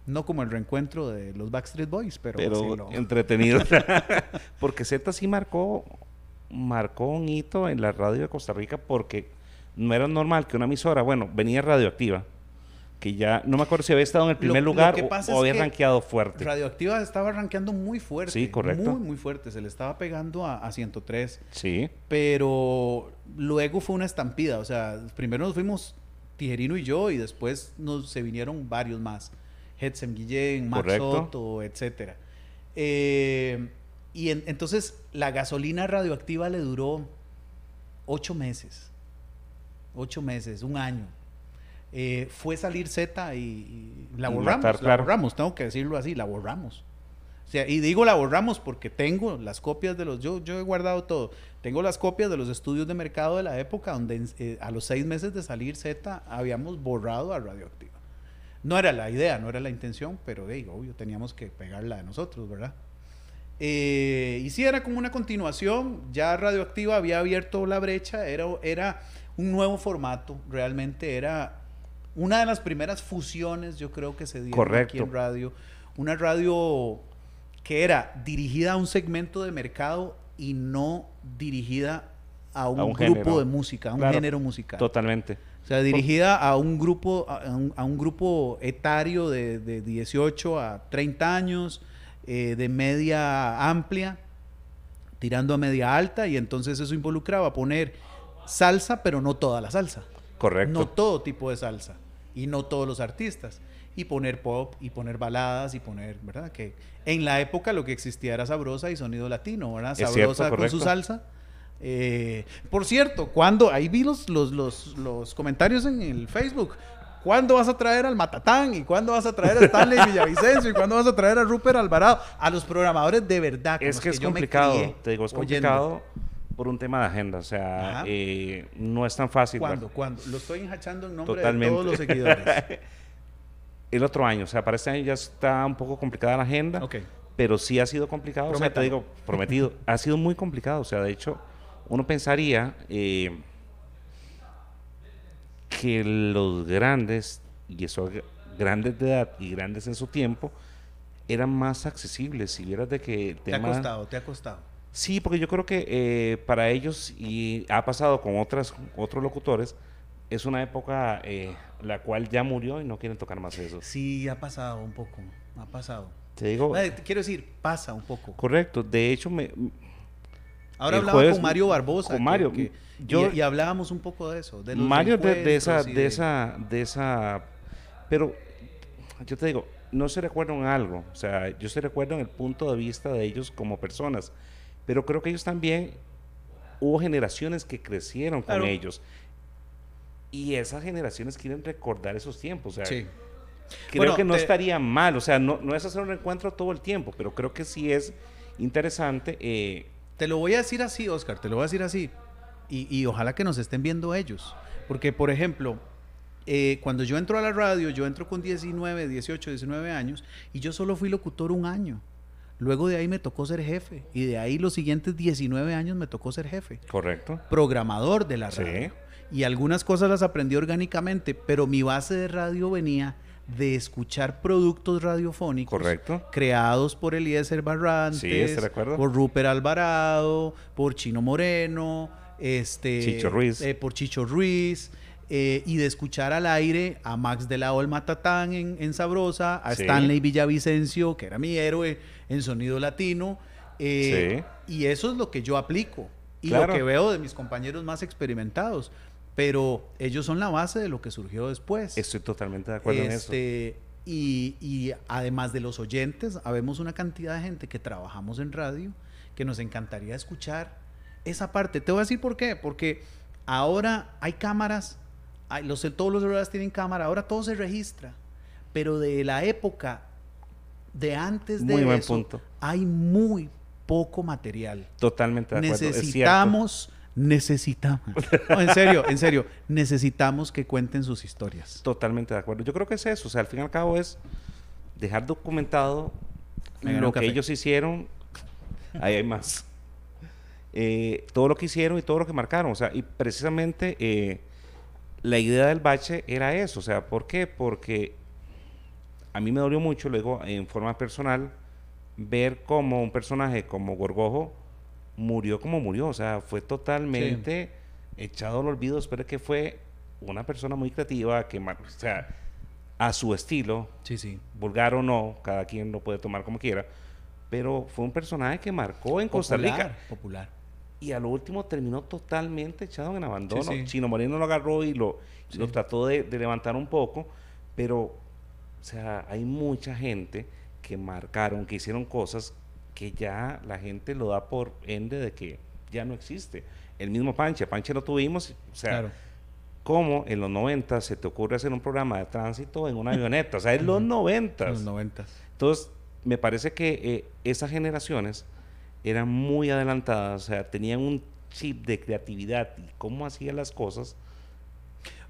No como el reencuentro de los Backstreet Boys, pero, pero vacilón. entretenido. porque Z sí marcó, marcó un hito en la radio de Costa Rica porque no era normal que una emisora, bueno, venía radioactiva, que ya, no me acuerdo si había estado en el primer Lo- lugar o, había rankeado fuerte. Radioactiva estaba rankeando muy fuerte. Sí, correcto. Muy, muy fuerte. Se le estaba pegando a, a 103. Sí, Pero luego fue una estampida. O sea, primero nos fuimos Tijerino y yo y después nos, se vinieron varios más. Hetzem Guillén, Max. Soto, etcétera. Eh, y en- entonces la gasolina radioactiva le duró ocho meses. Ocho meses, un año. Eh, fue salir Z y, y la borramos. matar, la borramos, tengo que decirlo así, la borramos. O sea, y digo la borramos porque tengo las copias de los, yo, yo he guardado todo. Tengo las copias de los estudios de mercado de la época donde eh, a los seis meses de salir Z habíamos borrado a Radioactiva. No era la idea, no era la intención, pero hey, obvio, teníamos que pegarla de nosotros, ¿verdad? Eh, y sí, era como una continuación, ya Radioactiva había abierto la brecha, era, era un nuevo formato, realmente era una de las primeras fusiones, yo creo que se dieron aquí en radio, una radio que era dirigida a un segmento de mercado y no dirigida a un, A un grupo género. de música, a un Claro, género musical. totalmente. O sea, dirigida a un grupo, a un, a un grupo etario de, de 18 a 30 años, eh, de media amplia, tirando a media alta, y entonces eso involucraba poner salsa, pero no toda la salsa. Correcto. No todo tipo de salsa, y no todos los artistas. Y poner pop, y poner baladas, y poner, ¿verdad? Que en la época lo que existía era sabrosa y sonido latino, ¿verdad? Sabrosa cierto, con su salsa. Eh, por cierto, cuando ahí vi los, los, los, los comentarios en el Facebook. ¿Cuándo vas a traer al Matatán? ¿Y cuándo vas a traer a Stanley Villavicencio? ¿Y cuándo vas a traer a Rupert Alvarado? A los programadores de verdad. Es los que es complicado, te digo, es oyendo. complicado por un tema de agenda. O sea, eh, no es tan fácil. ¿Cuándo? ¿verdad? ¿Cuándo? Lo estoy enjachando en nombre Totalmente. de todos los seguidores. El otro año, o sea, para este año ya está un poco complicada la agenda. pero sí ha sido complicado. O sea, te digo, prometido, ha sido muy complicado. O sea, de hecho, uno pensaría eh, que los grandes, y eso grandes de edad y grandes en su tiempo, eran más accesibles. Si vieras de que el Te ha costado, te ha costado. Sí, porque yo creo que eh, para ellos, y ha pasado con otras, otros locutores, es una época eh, la cual ya murió y no quieren tocar más eso. Sí, ha pasado un poco, ha pasado. Te digo, Quiero decir, pasa un poco. correcto. De hecho, me, Ahora hablaba jueves- con Mario Barbosa. con que- Mario, que- yo- y, y hablábamos un poco de eso. De los Mario de, de esa, y de esa, de esa, pero yo te digo, no se recuerdan algo, o sea, yo se recuerdo en el punto de vista de ellos como personas, pero creo que ellos también hubo generaciones que crecieron con Claro. ellos y esas generaciones quieren recordar esos tiempos, o sea, Sí. creo Bueno, que no te- estaría mal, o sea, no, no es hacer un encuentro todo el tiempo, pero creo que sí es interesante. eh, Te lo voy a decir así, Oscar, te lo voy a decir así. Y, y ojalá que nos estén viendo ellos. Porque, por ejemplo, eh, cuando yo entro a la radio, yo entro con 19, 18, 19 años y yo solo fui locutor un año. Luego de ahí me tocó ser jefe. Y de ahí los siguientes 19 años me tocó ser jefe. correcto. Programador de la Sí. radio. Y algunas cosas las aprendí orgánicamente, pero mi base de radio venía de escuchar productos radiofónicos Correcto. creados por Eliezer Barrantes, Sí, por Rupert Alvarado, por Chino Moreno, este, Chicho Ruiz. eh, por Chicho Ruiz, eh, y de escuchar al aire a Max de la Olma Matatán en, en Sabrosa, a Sí. Stanley Villavicencio, que era mi héroe en sonido latino, eh, y eso es lo que yo aplico y Claro. lo que veo de mis compañeros más experimentados. Pero ellos son la base de lo que surgió después. Estoy totalmente de acuerdo en eso. Este, Y, y además de los oyentes, habemos una cantidad de gente que trabajamos en radio que nos encantaría escuchar esa parte. Te voy a decir por qué. Porque ahora hay cámaras, los, todos los celulares tienen cámara, ahora todo se registra. Pero de la época de antes de Muy buen eso, punto. hay muy poco material. Totalmente de acuerdo. es. Necesitamos, necesitamos. No, en serio, en serio, necesitamos que cuenten sus historias. Totalmente de acuerdo. Yo creo que es eso. O sea, al fin y al cabo es dejar documentado lo que café. ellos hicieron. Ahí hay más. Eh, todo lo que hicieron y todo lo que marcaron. O sea, y precisamente eh, la idea del bache era eso. O sea, ¿por qué? Porque a mí me dolió mucho, luego en forma personal, ver cómo un personaje como Gorgojo murió como murió. O sea, fue totalmente echado al olvido. Espero que fue una persona muy creativa, que, o sea, a su estilo, Sí, sí. vulgar o no, cada quien lo puede tomar como quiera, pero fue un personaje que marcó en Costa Rica Popular. Y a lo último terminó totalmente echado en abandono. Sí, sí. Chino Moreno lo agarró y lo, trató de, de levantar un poco, pero, o sea, hay mucha gente que marcaron, que hicieron cosas que ya la gente lo da por ende de que ya no existe. El mismo Panche, Panche lo tuvimos, o sea, Claro. ¿cómo en los 90 se te ocurre hacer un programa de tránsito en una avioneta? O sea, en los 90. En los noventas. Entonces, me parece que eh, esas generaciones eran muy adelantadas, o sea, tenían un chip de creatividad y cómo hacían las cosas.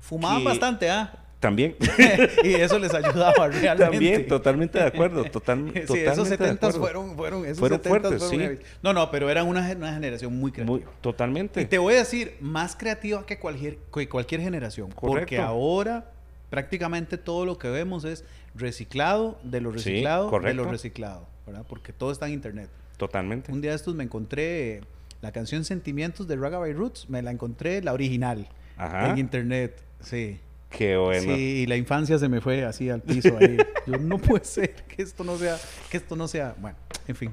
Fumaban bastante, ¿ah? También, y eso les ayudaba realmente. también, totalmente de acuerdo, total, Sí, totalmente esos de 70 acuerdo. fueron, fueron, esos Fueron 70s fuertes, fueron sí. No, no, pero eran una, gen- una generación muy creativa. Muy, totalmente. Y te voy a decir, más creativa que cualquier, que cualquier generación. Porque Correcto. ahora prácticamente todo lo que vemos es reciclado de lo Sí, reciclado de lo reciclado. ¿verdad? Porque todo está en internet. Totalmente. Un día de estos me encontré la canción Sentimientos de Ragabay Roots, me la encontré la original Ajá. en internet. Sí. Qué bueno. Sí, y la infancia se me fue así al piso ahí. Yo no puede ser que esto no sea, que esto no sea. Bueno, en fin.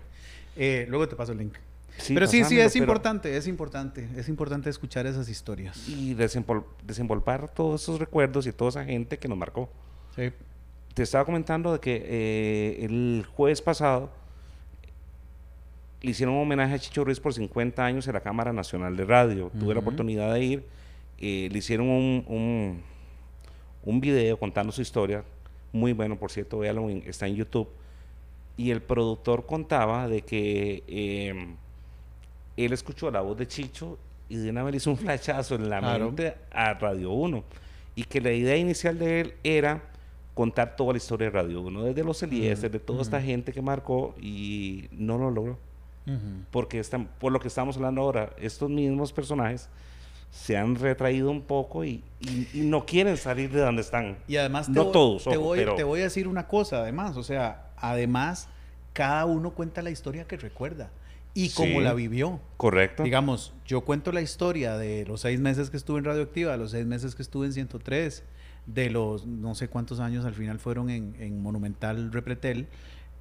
Eh, luego te paso el link. Sí, pero sí, sí, es pero- importante, es importante, es importante escuchar esas historias. Y desempol- desenvolver todos esos recuerdos y toda esa gente que nos marcó. Sí. Te estaba comentando de que eh, el jueves pasado le hicieron un homenaje a Chicho Ruiz por 50 años en la Cámara Nacional de Radio. Tuve la oportunidad de ir. eh, le hicieron un, un, un video contando su historia. Muy bueno, por cierto, véalo, en- está en YouTube. Y el productor contaba de que eh, él escuchó la voz de Chicho y de una vez hizo un flachazo en la Claro. mente a Radio 1. Y que la idea inicial de él era contar toda la historia de Radio 1, desde los Eliezer, de toda esta gente que marcó y no lo logró. Porque están, por lo que estamos hablando ahora, estos mismos personajes se han retraído un poco y, y- y no quieren salir de donde están. Y además te, No voy, todos, te, voy, pero- te voy a decir una cosa, además, o sea, además, cada uno cuenta la historia que recuerda. y cómo Sí. la vivió. Correcto. Digamos, yo cuento la historia de los seis meses que estuve en Radioactiva, los seis meses que estuve en 103, de los no sé cuántos años al final fueron en, en Monumental Repretel,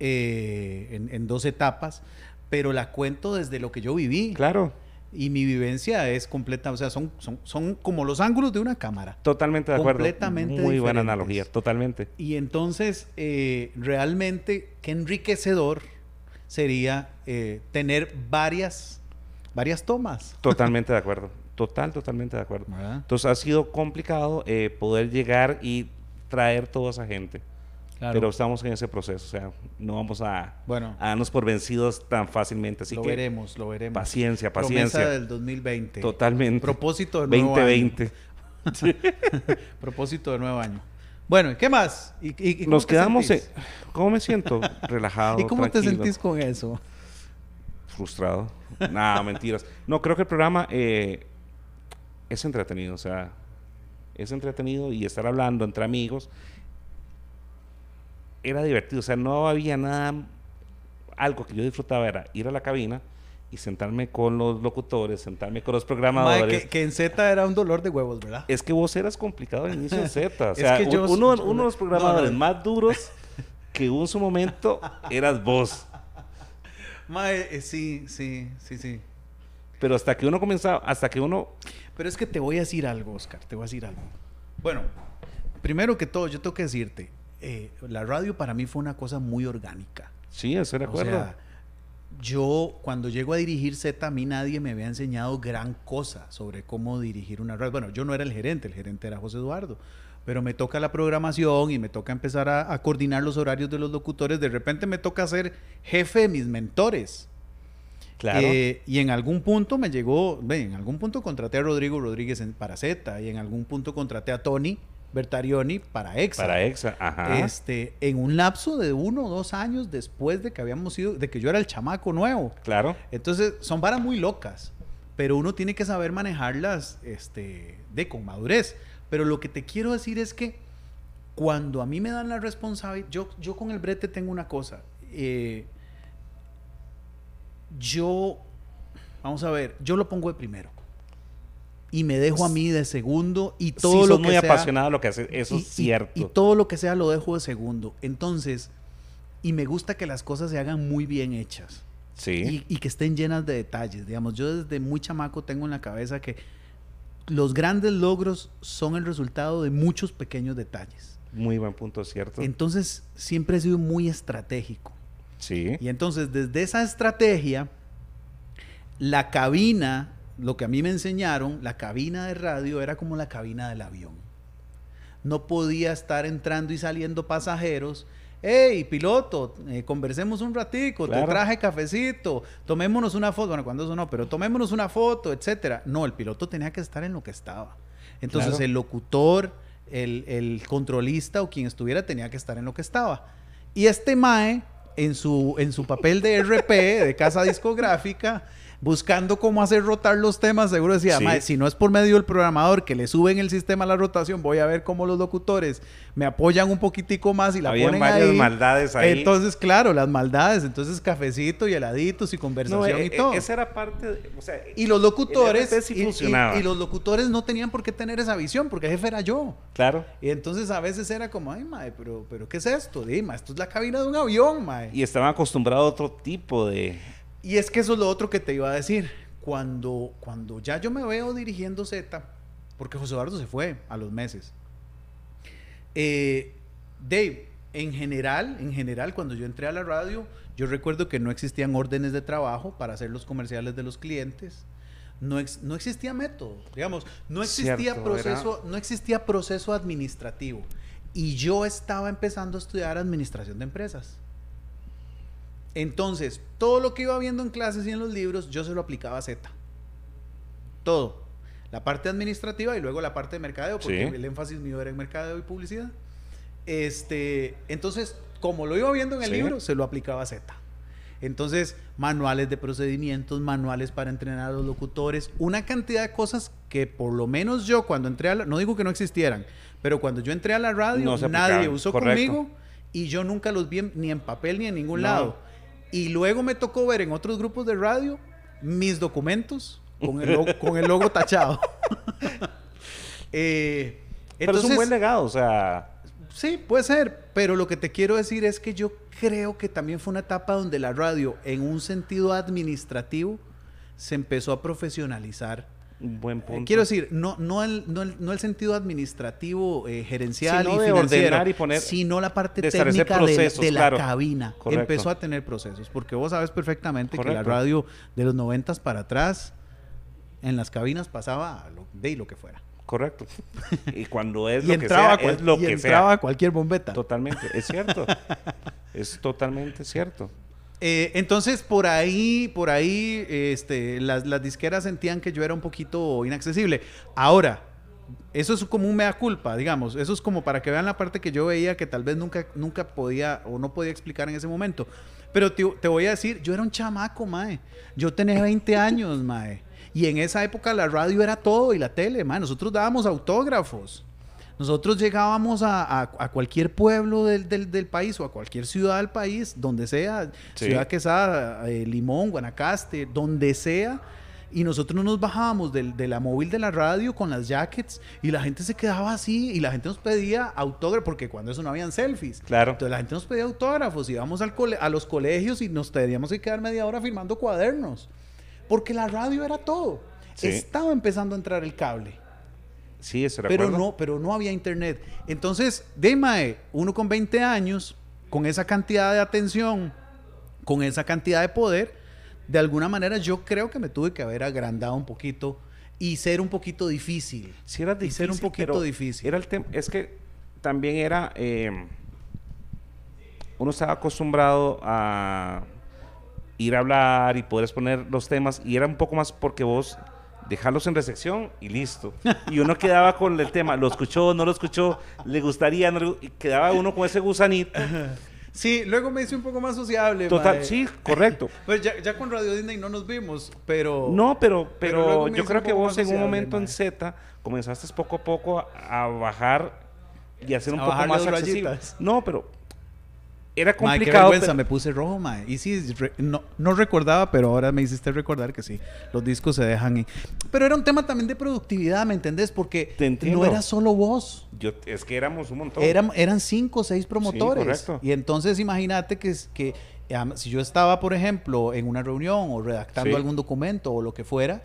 eh, en, en dos etapas, pero la cuento desde lo que yo viví. Claro, Y mi vivencia es completa, o sea, son, son, son como los ángulos de una cámara. totalmente de acuerdo. Completamente Muy buena analogía, totalmente. Y entonces, eh, realmente, qué enriquecedor sería eh, tener varias, varias tomas. Totalmente de acuerdo. Total, totalmente de acuerdo. ¿verdad? Entonces ha sido complicado eh, poder llegar y traer toda esa gente. Claro. Pero estamos en ese proceso. O sea, no vamos a, Bueno. a darnos por vencidos tan fácilmente. Así lo que veremos, lo veremos. paciencia, Promesa paciencia. del 2020. Totalmente. Propósito de nuevo 2020. año. Propósito de nuevo año. Bueno, ¿y ¿qué más? ¿Y, y- y cómo Nos quedamos. sentís? en- ¿Cómo me siento? Relajado. ¿Y cómo te sentís con eso? Frustrado. Nada, mentiras. No, creo que el programa eh, es entretenido. O sea, es entretenido y estar hablando entre amigos era divertido. O sea, no había nada. Algo que yo disfrutaba era ir a la cabina y sentarme con los locutores, sentarme con los programadores. que, que en Z era un dolor de huevos, ¿verdad? Es que vos eras complicado al inicio de Z. O Es sea, que yo- un- uno, uno de los no, programadores no. más duros que hubo en su momento eras vos. Mae, eh, sí, sí, sí, sí. Pero hasta que uno comenzaba, hasta que uno Pero es que te voy a decir algo, Oscar, te voy a decir algo. Bueno, primero que todo, yo tengo que decirte, eh, la radio para mí fue una cosa muy orgánica. Sí, estoy de O acuerdo. sea, yo cuando llego a dirigir Z, a mí nadie me había enseñado gran cosa sobre cómo dirigir una radio. Bueno, yo no era el gerente, el gerente era José Eduardo. Pero me toca la programación y me toca empezar a, a coordinar los horarios de los locutores. De repente me toca ser jefe de mis mentores. claro. Eh, y en algún punto me llegó, en algún punto contraté a Rodrigo Rodríguez en, para Z y en algún punto contraté a Tony Bertarioni para EXA. para Exa, ajá. Este, en un lapso de uno o dos años después de que habíamos sido, de que yo era el chamaco nuevo. Claro. Entonces, son varas muy locas, pero uno tiene que saber manejarlas este, de con madurez. Pero lo que te quiero decir es que cuando a mí me dan la responsabilidad, yo, yo con el brete tengo una cosa. eh, yo, vamos a ver, yo lo pongo de primero. Y me dejo a mí de segundo y todo sí, lo que muy sea- apasionado de lo que haces. Eso y- es y- cierto. Y, todo lo que sea lo dejo de segundo. Entonces, y me gusta que las cosas se hagan muy bien hechas. sí. Y, y que estén llenas de detalles. Digamos, yo desde muy chamaco tengo en la cabeza que los grandes logros son el resultado de muchos pequeños detalles. Muy buen punto, cierto. Entonces, siempre he sido muy estratégico. sí. Y entonces, desde esa estrategia, la cabina, lo que a mí me enseñaron, la cabina de radio era como la cabina del avión. No podía estar entrando y saliendo pasajeros. Hey, piloto, eh, conversemos un ratico, Claro. te traje cafecito, tomémonos una foto. Bueno, cuando eso no, pero tomémonos una foto, etcétera. No, el piloto tenía que estar en lo que estaba. Entonces, Claro. el locutor, el, el controlista o quien estuviera tenía que estar en lo que estaba. Y este Mae, en su, en su papel de RP, de casa discográfica, buscando cómo hacer rotar los temas, seguro decía, Sí. "Mae, si no es por medio del programador que le suben el sistema a la rotación, voy a ver cómo los locutores me apoyan un poquitico más y la Habían ponen varias ahí. maldades ahí. Entonces, claro, las maldades. Entonces, cafecito y heladitos y no, conversación eh, y eh, todo. esa era parte. de- o sea, Y los locutores, sí y- y- funcionaba. y los locutores no tenían por qué tener esa visión, porque el jefe era yo. Claro. Y entonces a veces era como, ay, mae, pero, pero ¿qué es esto? Dime, esto es la cabina de un avión, mae. Y estaban acostumbrados a otro tipo de. Y es que eso es lo otro que te iba a decir. Cuando, cuando ya yo me veo dirigiendo Z, porque José Eduardo se fue a los meses. Eh, Dave, en general, en general, cuando yo entré a la radio, yo recuerdo que no existían órdenes de trabajo para hacer los comerciales de los clientes. No, ex- no existía método, digamos, no existía Cierto, proceso, no existía proceso administrativo. Y yo estaba empezando a estudiar administración de empresas. Entonces, todo lo que iba viendo en clases y en los libros, yo se lo aplicaba a Z. Todo. La parte administrativa y luego la parte de mercadeo, porque Sí. el énfasis mío era en mercadeo y publicidad. Este, entonces, como lo iba viendo en el Sí. libro, se lo aplicaba a Z. Entonces, manuales de procedimientos, manuales para entrenar a los locutores, una cantidad de cosas que por lo menos yo cuando entré a la, no digo que no existieran, pero cuando yo entré a la radio, No nadie usó correcto. conmigo y yo nunca los vi en- ni en papel ni en ningún No. lado. Y luego me tocó ver en otros grupos de radio mis documentos con el logo, con el logo tachado. eh, pero es un buen legado, o sea... Sí, puede ser, pero lo que te quiero decir es que yo creo que también fue una etapa donde la radio, en un sentido administrativo, se empezó a profesionalizar. Buen eh, punto. quiero decir, no, no, el, no, el, sentido administrativo, eh, gerencial y financiero, y poner, sino la parte técnica de, la cabina. Empezó a tener procesos, porque vos sabes perfectamente que la radio de los noventas para atrás, en las cabinas pasaba lo, de lo que fuera. Correcto. Y cuando es lo que sea, es lo que entraba cualquier bombeta. Totalmente, es cierto. es totalmente cierto. Eh, entonces, por ahí, por ahí, este, las, las, disqueras sentían que yo era un poquito inaccesible. Ahora, eso es como un mea culpa, digamos. Eso es como para que vean la parte que yo veía que tal vez nunca, nunca podía o no podía explicar en ese momento. Pero te, te voy a decir, yo era un chamaco, mae. Yo tenía 20 años, mae. Y en esa época la radio era todo y la tele, man. Nosotros dábamos autógrafos. Nosotros llegábamos a, cualquier pueblo del, país o a cualquier ciudad del país, donde sea, Ciudad Quesada, eh, Limón, Guanacaste, donde sea, y nosotros no nos bajábamos de la móvil de la radio con las jackets y la gente se quedaba así y la gente nos pedía autógrafos, porque cuando eso no habían selfies. Claro. Entonces la gente nos pedía autógrafos, íbamos al a los colegios y nos teníamos que quedar media hora firmando cuadernos. Porque la radio era todo. Estaba empezando a entrar el cable. Sí, eso pero no, pero no había internet. Entonces, de Mae, uno con 20 años, con esa cantidad de atención, con esa cantidad de poder, de alguna manera yo creo que me tuve que haber agrandado un poquito y ser un poquito difícil. Sí, era difícil. ser un poquito difícil. Era el es que también era. Eh, uno estaba acostumbrado a ir a hablar y poder exponer los temas y era un poco más porque vos dejarlos en recepción y listo. Y uno quedaba con el tema, lo escuchó, no lo escuchó, le gustaría, no y quedaba uno con ese gusanito. Sí, luego me hice un poco más sociable. Total, sí, correcto. pues ya, ya, con Radio Disney no nos vimos, pero... No, pero, pero, yo creo que vos en un momento en Z comenzaste poco a poco a, bajar y hacer un poco más accesible. No, pero era complicado. qué vergüenza, me puse rojo, mae. Y sí, no, no, recordaba, pero ahora me hiciste recordar que sí, los discos se dejan. Y... Pero era un tema también de productividad, ¿me entendés? Porque no era solo vos. Yo, es que éramos un montón. Eran, eran cinco o seis promotores. correcto. Y entonces imagínate que, que si yo estaba, por ejemplo, en una reunión o redactando algún documento o lo que fuera,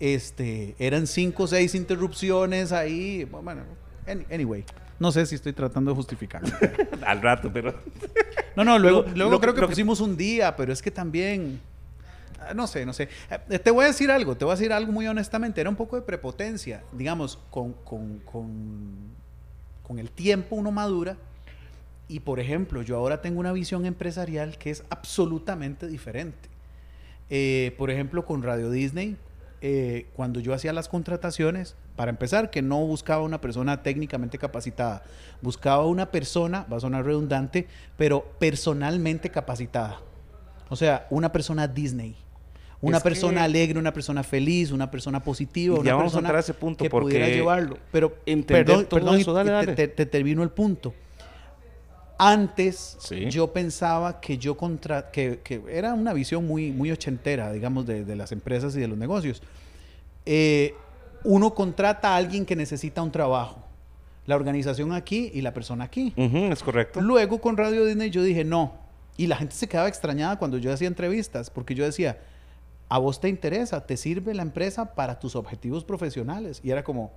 este, eran cinco o seis interrupciones ahí. Bueno, anyway. No sé si estoy tratando de justificar. Al rato, pero. no, no, luego, luego creo que, pusimos un día, pero es que también. Ah, no sé, no sé. Eh, te voy a decir algo, te voy a decir algo muy honestamente. Era un poco de prepotencia. Digamos, con, con, con, con el tiempo uno madura. Y por ejemplo, yo ahora tengo una visión empresarial que es absolutamente diferente. Eh, por ejemplo, con Radio Disney, eh, cuando yo hacía las contrataciones, para empezar, que no buscaba una persona técnicamente capacitada, buscaba una persona, va a sonar redundante, pero personalmente capacitada. O sea, una persona Disney. Una persona alegre, una persona feliz, una persona positiva, una persona a ese punto que pudiera llevarlo. Pero perdón, perdón Te, termino el punto. Antes yo pensaba que yo contra que, que, era una visión muy, muy ochentera, digamos, de, de las empresas y de los negocios. Eh, uno contrata a alguien que necesita un trabajo. La organización aquí y la persona aquí. es correcto. Luego con Radio Disney yo dije, no. Y la gente se quedaba extrañada cuando yo hacía entrevistas, porque yo decía, a vos te interesa, te sirve la empresa para tus objetivos profesionales. Y era como,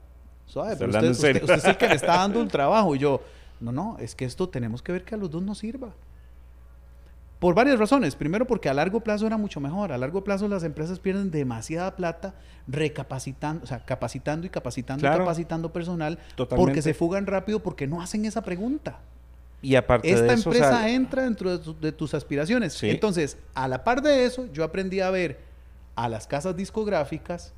suave, pero usted, usted, es el que me está dando un trabajo. Y yo, no, no, es que esto tenemos que ver que a los dos nos sirva. Por varias razones. Primero porque a largo plazo era mucho mejor. A largo plazo las empresas pierden demasiada plata recapacitando, o sea, capacitando y capacitando y capacitando personal porque se fugan rápido porque no hacen esa pregunta. Y aparte Esta de eso, empresa entra dentro de, tus aspiraciones. Entonces, a la par de eso, yo aprendí a ver a las casas discográficas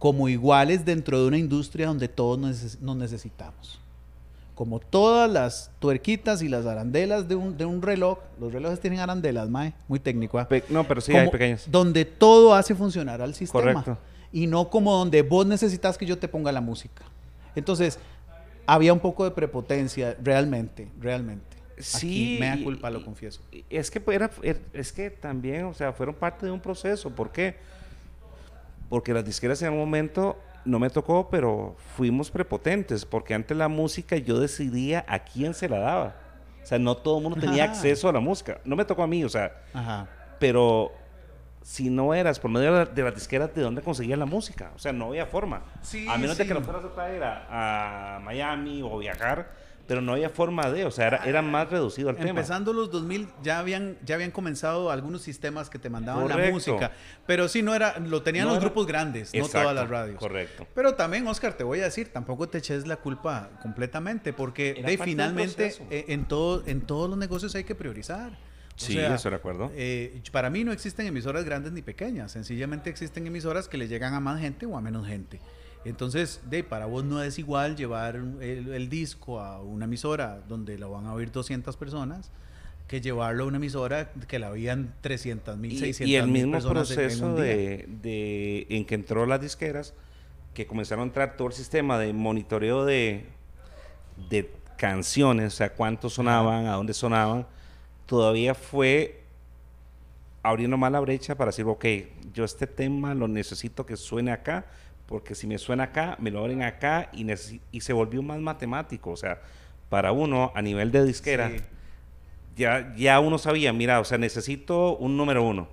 como iguales dentro de una industria donde todos nos necesitamos como todas las tuerquitas y las arandelas de un, de un reloj, los relojes tienen arandelas, mae, muy técnico. ¿ah? no, pero sí hay pequeñas. Donde todo hace funcionar al sistema. Correcto. Y no como donde vos necesitas que yo te ponga la música. Entonces, había un poco de prepotencia, realmente, realmente. Sí. me da culpa, lo confieso. Es que, era, er- es que también, o sea, fueron parte de un proceso. ¿Por qué? Porque las disqueras en un momento no me tocó, pero fuimos prepotentes, porque antes la música yo decidía a quién se la daba. O sea, no todo el mundo tenía Ajá. acceso a la música. No me tocó a mí, o sea, Ajá. pero si no eras por medio de, la- de las disqueras, ¿de dónde conseguías la música? O sea, no había forma. Sí, a menos de sí. que lo fueras a traer a, a Miami o viajar, pero no había forma de, o sea, era, era más reducido el tema. Empezando los 2000 ya habían ya habían comenzado algunos sistemas que te mandaban la música, pero sí no era lo tenían No los era- grupos grandes, no todas las radios. Correcto. Pero también, Oscar, te voy a decir, tampoco te eches la culpa completamente, porque de, finalmente eh, en, todo, en todos los negocios hay que priorizar. O Sí, sea, estoy de acuerdo. eh, para mí no existen emisoras grandes ni pequeñas, sencillamente existen emisoras que le llegan a más gente o a menos gente. Entonces, de, para vos no es igual llevar el, el disco a una emisora donde lo van a oír 200 personas que llevarlo a una emisora que la oían 300 mil, Y, 600 y el mismo personas en- en proceso día. de, de- en que entró las disqueras, que comenzaron a entrar todo el sistema de monitoreo de, de canciones, o sea, cuántos sonaban, a dónde sonaban, todavía fue abriendo más la brecha para decir, ok, yo este tema lo necesito que suene acá, porque si me suena acá, me lo abren acá y, y se volvió más matemático, o sea, para uno a nivel de disquera, Sí. ya, ya uno sabía, mira, o sea, necesito un número uno.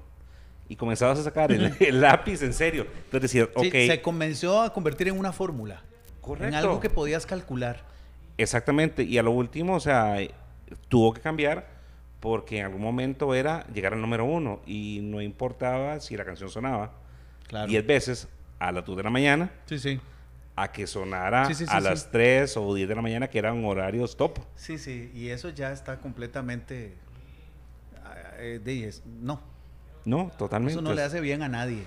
Y comenzabas a sacar el, el lápiz en serio. Entonces decías, Sí, ok, se comenzó a convertir en una fórmula, correcto. en algo que podías calcular. Exactamente. Y a lo último, o sea, tuvo que cambiar porque en algún momento era llegar al número uno y no importaba si la canción sonaba Claro. 10 veces a las 2 de la mañana Sí, sí. a que sonara Sí, sí, sí, a las 3 o 10 de la mañana que eran horarios top. Sí, sí, y eso ya está completamente... eh, de- es- no, No, totalmente. eso no le hace bien a nadie.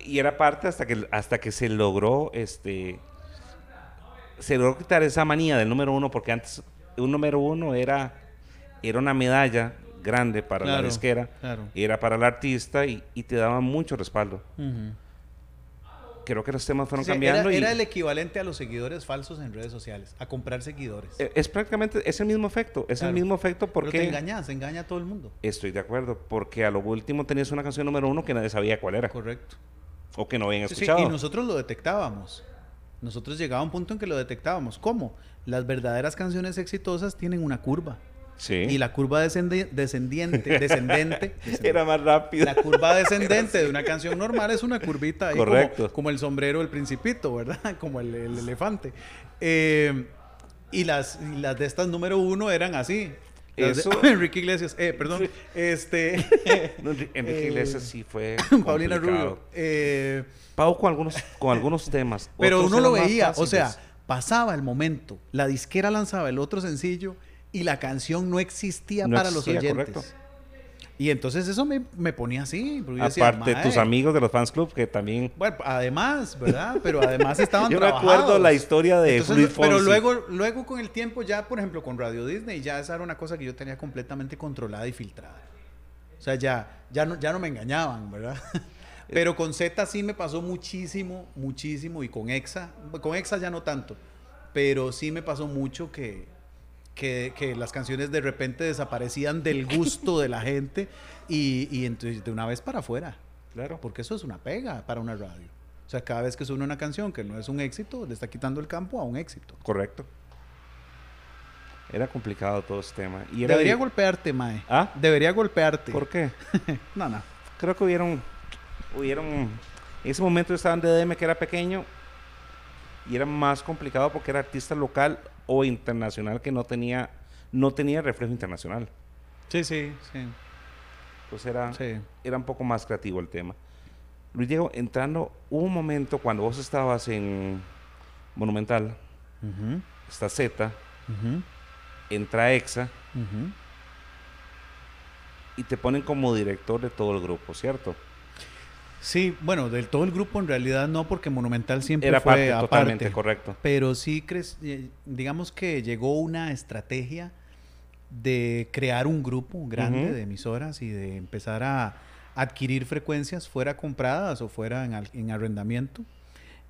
y era parte hasta que hasta que se logró este se logró quitar esa manía del número uno porque antes un número uno era era una medalla grande para la disquera claro. era para el artista y, y te daba mucho respaldo. Creo que los temas fueron Sí, cambiando era, y era el equivalente a los seguidores falsos en redes sociales, a comprar seguidores. e- es prácticamente es el mismo efecto es Claro. el mismo efecto Pero te porque engañas, engaña a todo el mundo. estoy de acuerdo porque a lo último tenías una canción número uno que nadie sabía cuál era Correcto. o que no habían Sí, sí, escuchado y nosotros lo detectábamos. Nosotros llegaba a un punto en que lo detectábamos. ¿Cómo? Las verdaderas canciones exitosas tienen una curva. Sí Y la curva descendi- descendiente, descendente, era más rápido la curva descendente de una canción normal es una curvita ahí Correcto. Como, el sombrero del principito, ¿verdad? Como el, el elefante. Eh, y, las, y las de estas número uno eran así. De- Eso- Enrique Iglesias, eh, perdón, este, No, Enrique Eh, Iglesias sí fue Paulina. Rubio. eh, Pau con algunos, con algunos temas. Pero uno lo veía, o sea, pasaba el momento, la disquera lanzaba el otro sencillo y la canción no existía No para existía, los oyentes. correcto. Y entonces eso me, me ponía así. yo decía, Aparte, tus amigos de los fans club que también. Bueno, además, ¿verdad? Pero además estaban Yo me acuerdo trabajados. la historia de Entonces, Pero luego, luego con el tiempo ya, por ejemplo, con Radio Disney, ya esa era una cosa que yo tenía completamente controlada y filtrada. O sea, ya, ya, no, ya no me engañaban, ¿verdad? Pero con Z sí me pasó muchísimo, muchísimo. Y con EXA, con EXA ya no tanto. Pero sí me pasó mucho que, que, que las canciones de repente desaparecían del gusto de la gente y, y entonces de una vez para afuera. Claro. Porque eso es una pega para una radio. O sea, cada vez que suena una canción que no es un éxito, le está quitando el campo a un éxito. Correcto. Era complicado todo este tema. Y era Debería golpearte, Mae. ¿Ah? Debería golpearte. ¿Por qué? No, no. Creo que hubieron. hubieron en ese momento yo estaba en DDM que era pequeño. Y era más complicado porque era artista local o internacional que no tenía, no tenía reflejo internacional. Sí, sí, sí. Entonces era, Sí. era un poco más creativo el tema. Luis Diego, entrando, hubo un momento cuando vos estabas en Monumental, Ujú, está Z, entra EXA y te ponen como director de todo el grupo, ¿cierto? Sí, bueno, del todo el grupo en realidad no, porque Monumental siempre Era fue parte, aparte. totalmente correcto. Pero sí, eh, digamos que llegó una estrategia de crear un grupo grande de emisoras y de empezar a adquirir frecuencias fuera compradas o fuera en arrendamiento.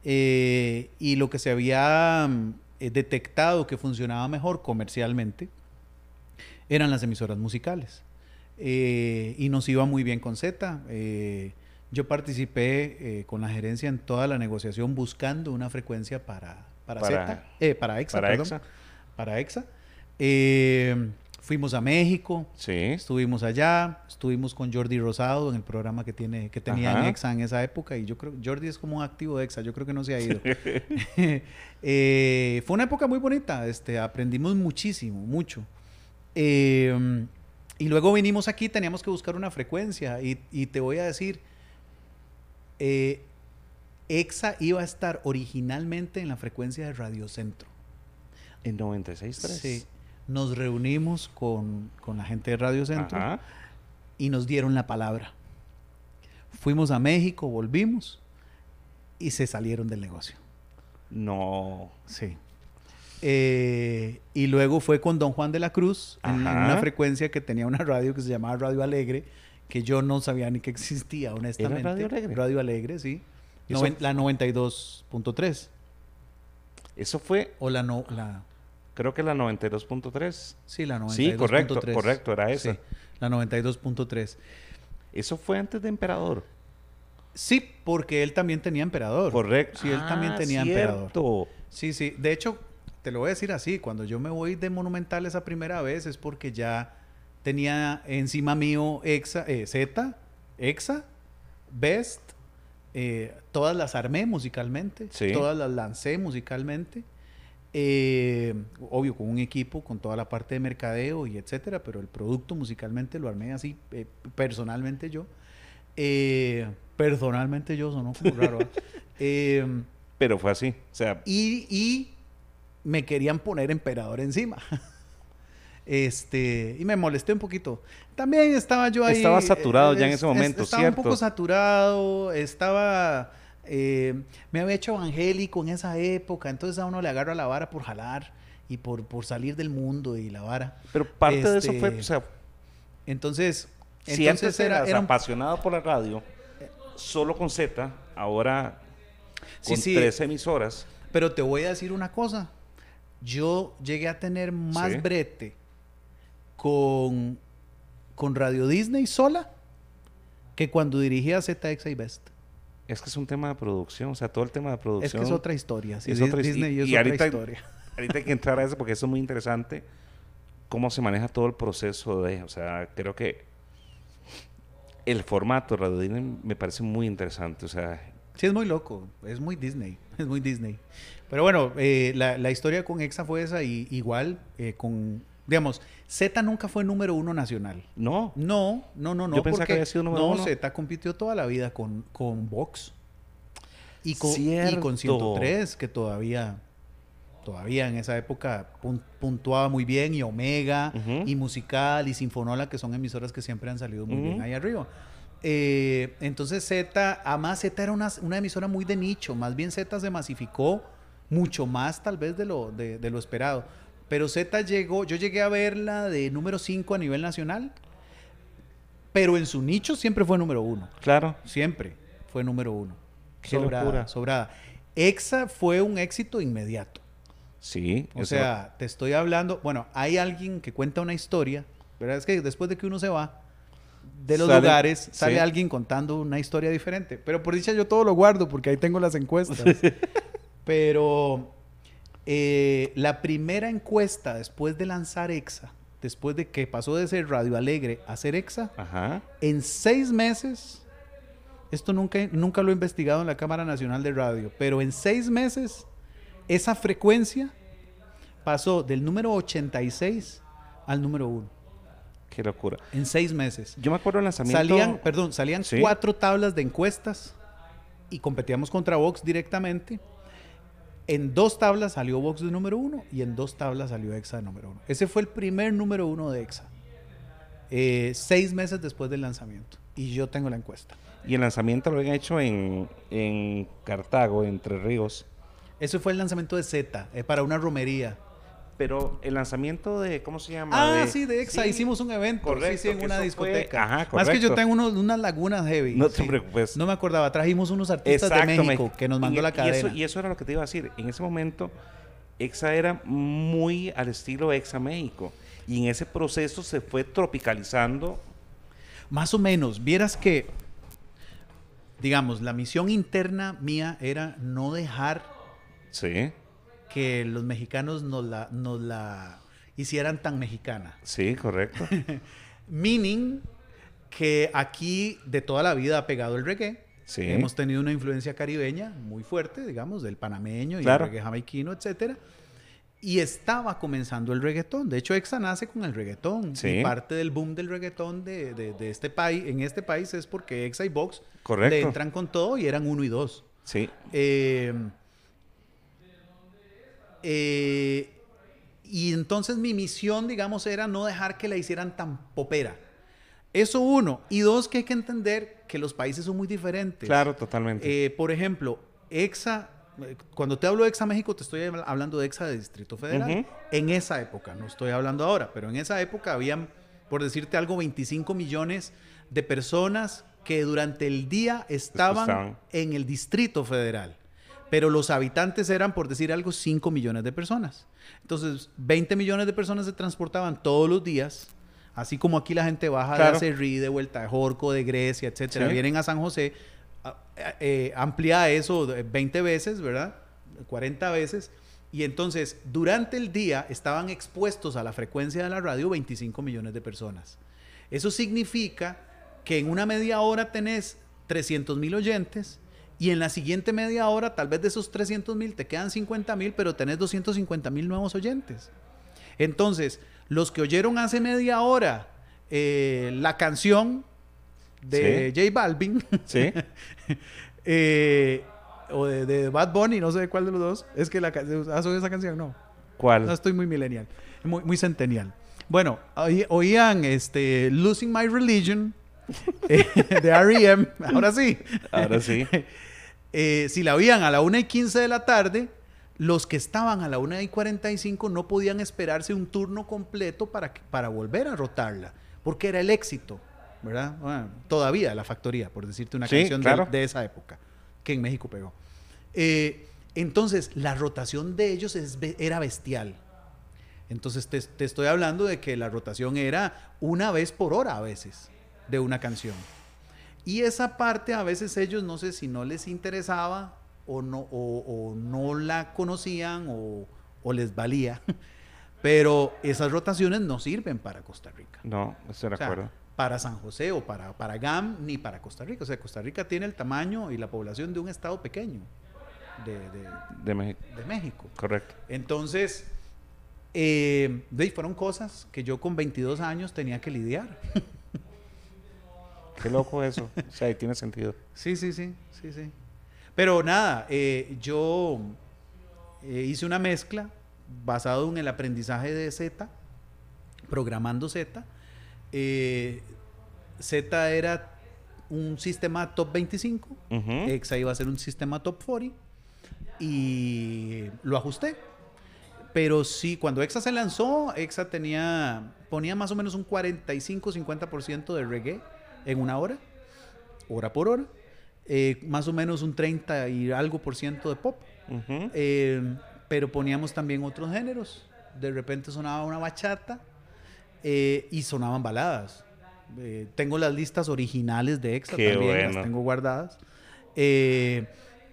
Eh, y lo que se había mm, eh, detectado que funcionaba mejor comercialmente eran las emisoras musicales. Eh, y nos iba muy bien con Z. Yo participé eh, con la gerencia en toda la negociación buscando una frecuencia para, para, Para- Z, eh, para EXA, para perdón, EXA. para EXA. Eh, fuimos a México, Sí. estuvimos allá, estuvimos con Jordi Rosado en el programa que tiene que tenía en Ajá. EXA en esa época y yo creo Jordi es como un activo de EXA, yo creo que no se ha ido. Eh, fue una época muy bonita, este, aprendimos muchísimo, mucho. Eh, y luego vinimos aquí, teníamos que buscar una frecuencia y, y te voy a decir, eh, EXA iba a estar originalmente en la frecuencia de Radio Centro. En 96.3. Sí. Nos reunimos con, con la gente de Radio Centro Ajá. y nos dieron la palabra. Fuimos a México, volvimos y se salieron del negocio. No. Sí. Eh, y luego fue con Don Juan de la Cruz en, una frecuencia que tenía una radio que se llamaba Radio Alegre, que yo no sabía ni que existía, honestamente. Radio Alegre? Radio Alegre, sí. Eso- la 92.3. Eso fue, O la no, la creo que la 92.3. sí, la 92.3. Sí, correcto, correcto, era esa. Sí, la 92.3. Eso fue antes de Emperador. Sí, porque él también tenía emperador. Correcto. Sí, él también Ah, tenía emperador. cierto. Sí, sí. De hecho, te lo voy a decir así, cuando yo me voy de Monumental esa primera vez es porque ya tenía encima mío Exa, eh, Z, Exa, Best, eh, todas las armé musicalmente, Sí. todas las lancé musicalmente. eh, obvio, con un equipo, con toda la parte de mercadeo y etcétera, pero el producto musicalmente lo armé así, eh, personalmente yo. Eh, personalmente yo, sonó como raro. ¿ah? Eh, Pero fue así. O sea, y, y me querían poner emperador encima. Este, y me molesté un poquito. También estaba yo ahí. Estaba saturado eh, ya en es- ese momento, Estaba ¿cierto? un poco saturado, estaba. eh, me había hecho evangélico en esa época, entonces a uno le agarra la vara por jalar y por, por salir del mundo y la vara. pero parte de eso Este, fue, o sea, Entonces, si antes entonces era, eras era un- apasionado por la radio, solo con Z, ahora Sí, con sí. tres emisoras. Pero te voy a decir una cosa. Yo llegué a tener más Sí. brete con, con Radio Disney sola que cuando dirigía ZX y Best. Es que es un tema de producción, o sea, todo el tema de producción. Es que es otra historia. sí, es otra Disney y- es y otra ahorita- historia. Ahorita hay que entrar a eso porque eso es muy interesante. Cómo se maneja todo el proceso de, o sea, creo que el formato de Radio Disney me parece muy interesante, o sea, Sí, es muy loco. Es muy Disney. Es muy Disney. Pero bueno, eh, la, la historia con EXA fue esa y igual eh, con... Digamos, Z nunca fue número uno nacional. no, No, no, no, no. Yo pensaba que había sido número no, uno. Z compitió toda la vida con, con Vox. Y con, y con 103, que todavía, todavía en esa época pun- puntuaba muy bien, y Omega, y Musical, y Sinfonola, que son emisoras que siempre han salido muy bien ahí arriba. Eh, entonces Z, además Z era una, una emisora muy de nicho, más bien Z se masificó mucho más tal vez de lo, de, de lo esperado. Pero Z llegó, yo llegué a verla de número 5 a nivel nacional, pero en su nicho siempre fue número uno. claro, Siempre fue número uno. Qué sobrada, locura. sobrada. EXA fue un éxito inmediato. sí. O sea, te estoy hablando, bueno, hay alguien que cuenta una historia, ¿verdad? Es que después de que uno se va de los Sale- lugares, sale sí. alguien contando una historia diferente. Pero por dicha yo todo lo guardo porque ahí tengo las encuestas. Pero eh, la primera encuesta después de lanzar EXA, después de que pasó de ser Radio Alegre a ser EXA, Ajá. en seis meses, esto nunca, nunca lo he investigado en la Cámara Nacional de Radio, pero en seis meses, esa frecuencia pasó del número 86 al número 1. Qué locura. En seis meses. Yo me acuerdo del lanzamiento. Salían, perdón, salían Sí. cuatro tablas de encuestas y competíamos contra Vox directamente. En dos tablas salió Vox de número uno y en dos tablas salió EXA de número uno. Ese fue el primer número uno de EXA. Eh, seis meses después del lanzamiento. Y yo tengo la encuesta. Y el lanzamiento lo habían hecho en, en Cartago, Entre Ríos. Ese fue el lanzamiento de Z, eh, para una romería. Pero el lanzamiento de, ¿cómo se llama? Ah, De- sí, de EXA. Sí, Hicimos un evento. correcto, sí, sí, en una fue- discoteca. ajá, Más que yo correcto. tengo unos- unas lagunas heavy. No te preocupes. No me acordaba. Trajimos unos artistas Exacto, de México me- que nos y- mandó la y cadena. eso, y eso era lo que te iba a decir. En ese momento, EXA era muy al estilo EXA México. Y en ese proceso se fue tropicalizando. Más o menos, vieras que, digamos, la misión interna mía era no dejar Sí, que los mexicanos nos la, nos la hicieran tan mexicana. sí, correcto. Meaning que aquí de toda la vida ha pegado el reggae. Sí. Hemos tenido una influencia caribeña muy fuerte, digamos, del panameño y Claro. el reggae jamaiquino, etcétera. Y estaba comenzando el reggaetón. De hecho, Exa nace con el reggaetón. Sí. Y parte del boom del reggaetón de, de- de este país, en este país es porque Exa y Vox Correcto. le entran con todo y eran uno y dos. Sí, Eh, eh, y entonces mi misión, digamos, era no dejar que la hicieran tan popera. Eso uno. Y dos, que hay que entender que los países son muy diferentes. claro, totalmente. Eh, por ejemplo, EXA, eh, cuando te hablo de EXA México, te estoy habl- hablando de EXA de Distrito Federal. En esa época, no estoy hablando ahora, pero en esa época habían, por decirte algo, 25 millones de personas que durante el día estaban estaban. en el Distrito Federal. Pero los habitantes eran, por decir algo, 5 millones de personas. Entonces, 20 millones de personas se transportaban todos los días. Así como aquí la gente baja Claro. de Acerrí, de Vuelta de Jorco, de Grecia, etcétera, Sí. vienen a San José, a- eh, amplía eso de 20 veces, ¿verdad? 40 veces. Y entonces, durante el día estaban expuestos a la frecuencia de la radio 25 millones de personas. Eso significa que en una media hora tenés 300 mil oyentes y en la siguiente media hora, tal vez de esos 300 mil te quedan 50 mil, pero tenés 250 mil nuevos oyentes. Entonces, los que oyeron hace media hora eh, la canción de J Balvin, sí, eh, o de, de Bad Bunny, no sé cuál de los dos, es que la canción, ¿has oído esa canción? No. ¿cuál? No estoy muy millennial, muy, muy centennial. Bueno, oí- oían este, Losing My Religion eh, de R.E.M. Ahora sí. Ahora sí. Eh, si la oían a la 1 y 15 de la tarde, los que estaban a la 1 y 45 no podían esperarse un turno completo para, para volver a rotarla, porque era el éxito, ¿verdad? Bueno, todavía la factoría, por decirte una Sí, canción de- claro. de, esa época, que en México pegó. Eh, entonces, la rotación de ellos es era bestial. Entonces, te, te estoy hablando de que la rotación era una vez por hora a veces de una canción. Y esa parte a veces ellos no sé si no les interesaba o no, o, o no la conocían o, o les valía. Pero esas rotaciones no sirven para Costa Rica. No, estoy de O sea, acuerdo. para San José o para, para GAM ni para Costa Rica. O sea, Costa Rica tiene el tamaño y la población de un estado pequeño de, de- De México. de México. Correcto. Entonces, eh, de ahí fueron cosas que yo con 22 años tenía que lidiar. Qué loco eso. O sea, y tiene sentido. Sí, sí, sí, sí, sí. Pero nada, eh, yo eh, hice una mezcla basado en el aprendizaje de Z, programando Z. Eh, Z era un sistema top 25, Ujú. EXA iba a ser un sistema top 40 y lo ajusté. Pero sí, cuando EXA se lanzó, EXA tenía, ponía más o menos un 45-50% de reggae en una hora, hora por hora. Eh, más o menos un 30 y algo por ciento de pop. Eh, pero poníamos también otros géneros. De repente sonaba una bachata eh, y sonaban baladas. Eh, tengo las listas originales de EXA Qué también, bueno. las tengo guardadas.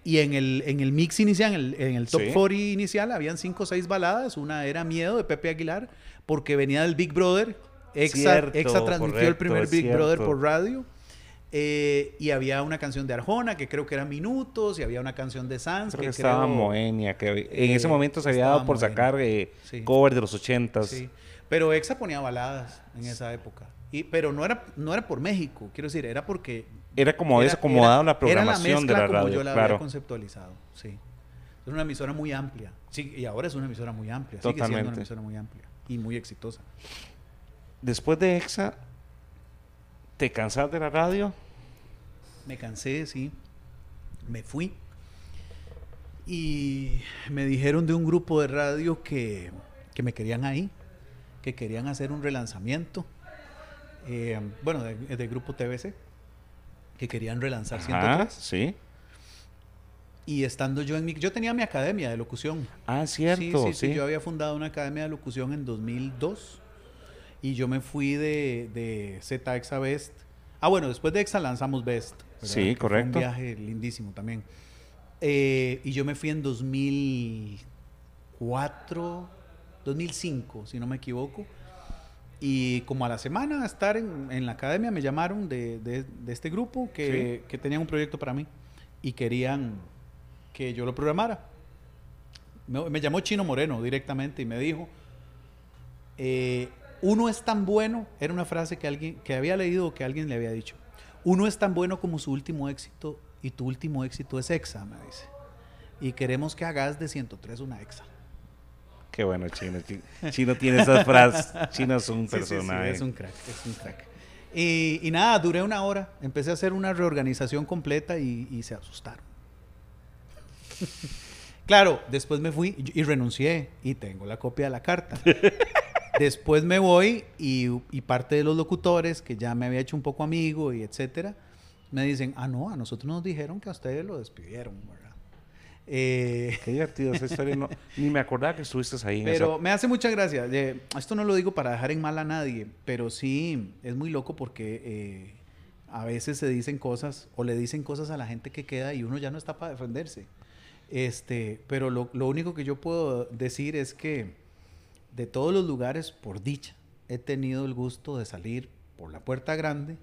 Y en el, en el mix inicial, en el, en el top Sí. 40 inicial, habían cinco o seis baladas. Una era Miedo de Pepe Aguilar, porque venía del Big Brother. EXA, Cierto, EXA transmitió el primer Big Brother por radio. Eh, y había una canción de Arjona, que creo que era Minutos, y había una canción de Sans, Creo que que estaba creo- Moenia, que en eh, ese momento se había dado por Moenia. sacar eh, Sí. cover de los ochentas. Sí. Pero Exa ponía baladas en esa época. Y, pero no era, no era por México, quiero decir, era porque... Era como desacomodado la programación era la de la como radio. yo la claro. había conceptualizado, sí. Es una emisora muy amplia. Sí, y ahora es una emisora muy amplia. Sigue siendo una Totalmente. emisora muy amplia y muy exitosa. Después de EXA, ¿te cansas de la radio? Me cansé, sí. Me fui. Y me dijeron de un grupo de radio que, que me querían ahí, que querían hacer un relanzamiento. Eh, bueno, de- del grupo TBC, que querían relanzar Ajá, 103. sí. Y estando yo en mi... Yo tenía mi academia de locución. Ah, cierto, sí, sí, sí. Yo había fundado una academia de locución en 2002 y yo me fui de, de ZXA Best. Ah, bueno, después de EXA lanzamos Best. Sí, correcto. un viaje lindísimo también. Eh, y yo me fui en 2004, 2005, si no me equivoco. Y como a la semana estar en, en la academia me llamaron de, de, de este grupo que, que, tenían un proyecto para mí y querían que yo lo programara. Me, me llamó Chino Moreno directamente y me dijo, eh, uno es tan bueno, era una frase que, alguien, que había leído o que alguien le había dicho, uno es tan bueno como su último éxito y tu último éxito es EXA, me dice. Y queremos que hagas de 103 una EXA. Qué bueno, Chino. Chino tiene esas frases. Chino es un personaje. es un crack, es un crack. Y, y, nada, duré una hora. Empecé a hacer una reorganización completa y, y se asustaron. claro, después me fui y renuncié y tengo la copia de la carta. Después me voy y, y, parte de los locutores, que ya me había hecho un poco amigo y etcétera, me dicen, ah, no, a nosotros nos dijeron que a ustedes lo despidieron, ¿verdad? Eh, Qué divertido esa historia. No, ni me acordaba que estuviste ahí. pero me hace mucha gracia. Eh, esto no lo digo para dejar en mal a nadie, pero sí es muy loco porque eh, a veces se dicen cosas o le dicen cosas a la gente que queda y uno ya no está para defenderse. Este, pero lo, lo único que yo puedo decir es que de todos los lugares, por dicha, he tenido el gusto de salir por la puerta grande,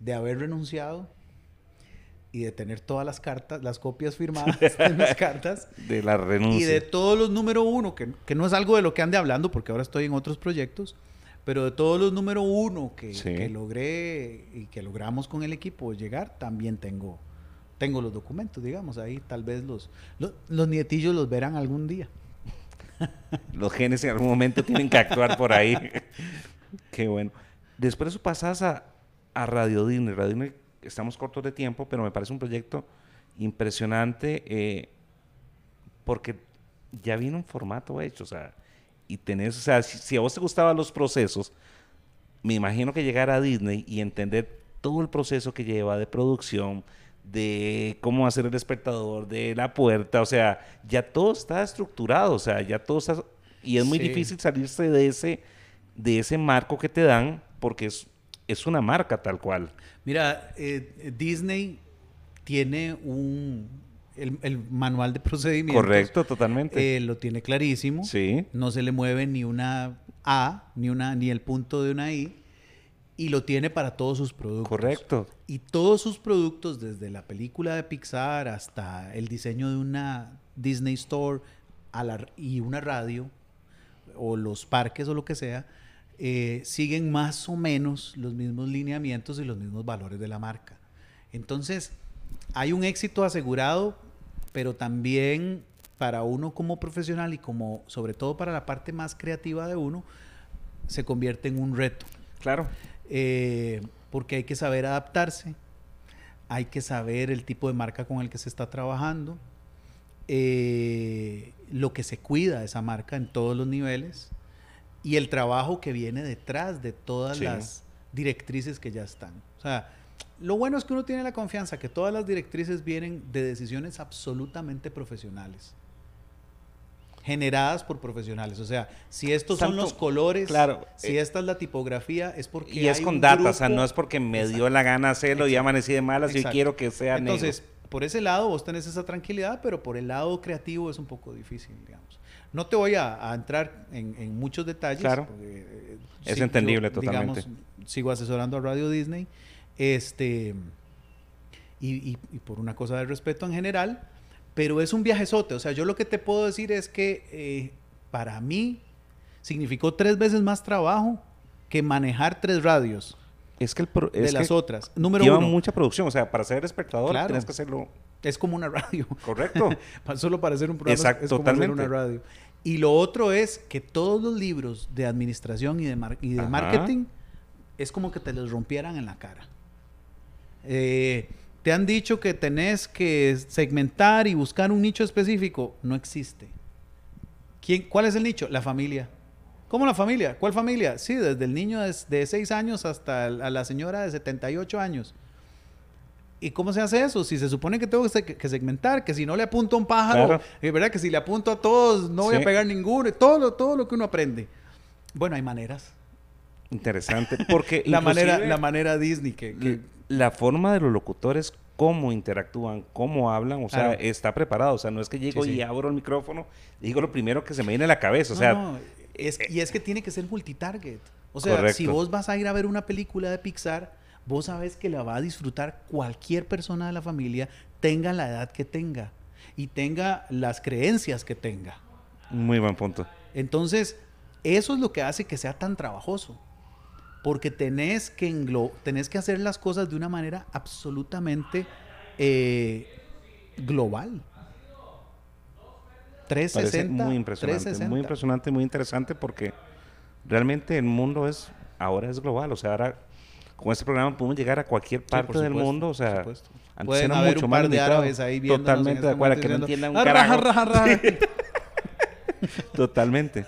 de haber renunciado y de tener todas las cartas, las copias firmadas de mis cartas. De la renuncia. Y de todos los número uno, que, que, no es algo de lo que ande hablando, porque ahora estoy en otros proyectos, pero de todos los número uno que, sí. que logré y que logramos con el equipo llegar, también tengo, tengo los documentos, digamos, ahí tal vez los, los, los nietillos los verán algún día. Los genes en algún momento tienen que actuar por ahí. Qué bueno. Después pasas a, a Radio Disney. Radio Disney, estamos cortos de tiempo, pero me parece un proyecto impresionante eh, porque ya viene un formato hecho. O sea, y o sea, si, si, a vos te gustaban los procesos, me imagino que llegar a Disney y entender todo el proceso que lleva de producción, de cómo hacer el despertador, de la puerta, o sea, ya todo está estructurado, o sea, ya todo está... Y es muy sí. difícil salirse de ese, de ese marco que te dan porque es, es una marca tal cual. Mira, eh, Disney tiene un... El, el, manual de procedimientos. Correcto, totalmente. Eh, lo tiene clarísimo. Sí. No se le mueve ni una A, ni, una, ni el punto de una I y lo tiene para todos sus productos. Correcto. Y todos sus productos, desde la película de Pixar hasta el diseño de una Disney Store a la, y una radio, o los parques o lo que sea, eh, siguen más o menos los mismos lineamientos y los mismos valores de la marca. Entonces, hay un éxito asegurado, pero también para uno como profesional y como, sobre todo para la parte más creativa de uno, se convierte en un reto. Claro eh, porque hay que saber adaptarse, hay que saber el tipo de marca con el que se está trabajando, eh, lo que se cuida de esa marca en todos los niveles y el trabajo que viene detrás de todas sí. las directrices que ya están. O sea, lo bueno es que uno tiene la confianza que todas las directrices vienen de decisiones absolutamente profesionales generadas por profesionales. O sea, si estos son los colores, claro, si eh, esta es la tipografía, es porque. Y es con data, grupo. o sea, no es porque me Exacto. dio la gana hacerlo Exacto. y amanecí de malas y quiero que sea Entonces, negro. por ese lado vos tenés esa tranquilidad, pero por el lado creativo es un poco difícil, digamos. No te voy a, a entrar en, en, muchos detalles. Claro. Porque, eh, es sí, entendible yo, totalmente. Digamos, sigo asesorando a Radio Disney. Este. Y, y, y por una cosa de respeto en general, pero es un viajezote. O sea, yo lo que te puedo decir es que eh, para mí significó tres veces más trabajo que manejar tres radios. Es que el pro, de las que otras. Número lleva uno. mucha producción. O sea, para ser espectador claro. tienes que hacerlo. Es como una radio. Correcto. Solo para hacer un programa Exacto, es como totalmente. hacer una radio. Y lo otro es que todos los libros de administración y de, mar y de marketing es como que te los rompieran en la cara. Eh, te han dicho que tenés que segmentar y buscar un nicho específico. No existe. ¿Quién, ¿Cuál es el nicho? La familia. ¿Cómo la familia? ¿Cuál familia? Sí, desde el niño de, de 6 años hasta a la señora de 78 años. ¿Y cómo se hace eso? Si se supone que tengo que segmentar, que si no le apunto a un pájaro, es verdad que si le apunto a todos no voy a pegar ninguno, todo lo, todo lo que uno aprende. Bueno, hay maneras. Interesante, porque la manera la manera Disney que, la forma de los locutores cómo interactúan, cómo hablan, o sea, está preparado, o sea, no es que llego y abro el micrófono, digo lo primero que se me viene a la cabeza, o sea, y es que tiene que ser multitarget. O sea, si vos vas a ir a ver una película de Pixar, vos sabes que la va a disfrutar cualquier persona de la familia, tenga la edad que tenga y tenga las creencias que tenga. Muy buen punto. Entonces, eso es lo que hace que sea tan trabajoso. Porque tenés que, tenés que hacer las cosas de una manera absolutamente eh, global. 360. muy impresionante, muy impresionante, muy interesante porque realmente el mundo es ahora es global, o sea, ahora con este programa podemos llegar a cualquier parte del mundo, o sea, antes era mucho más de árabes ahí Totalmente de acuerdo, que no entiendan un carajo. Totalmente.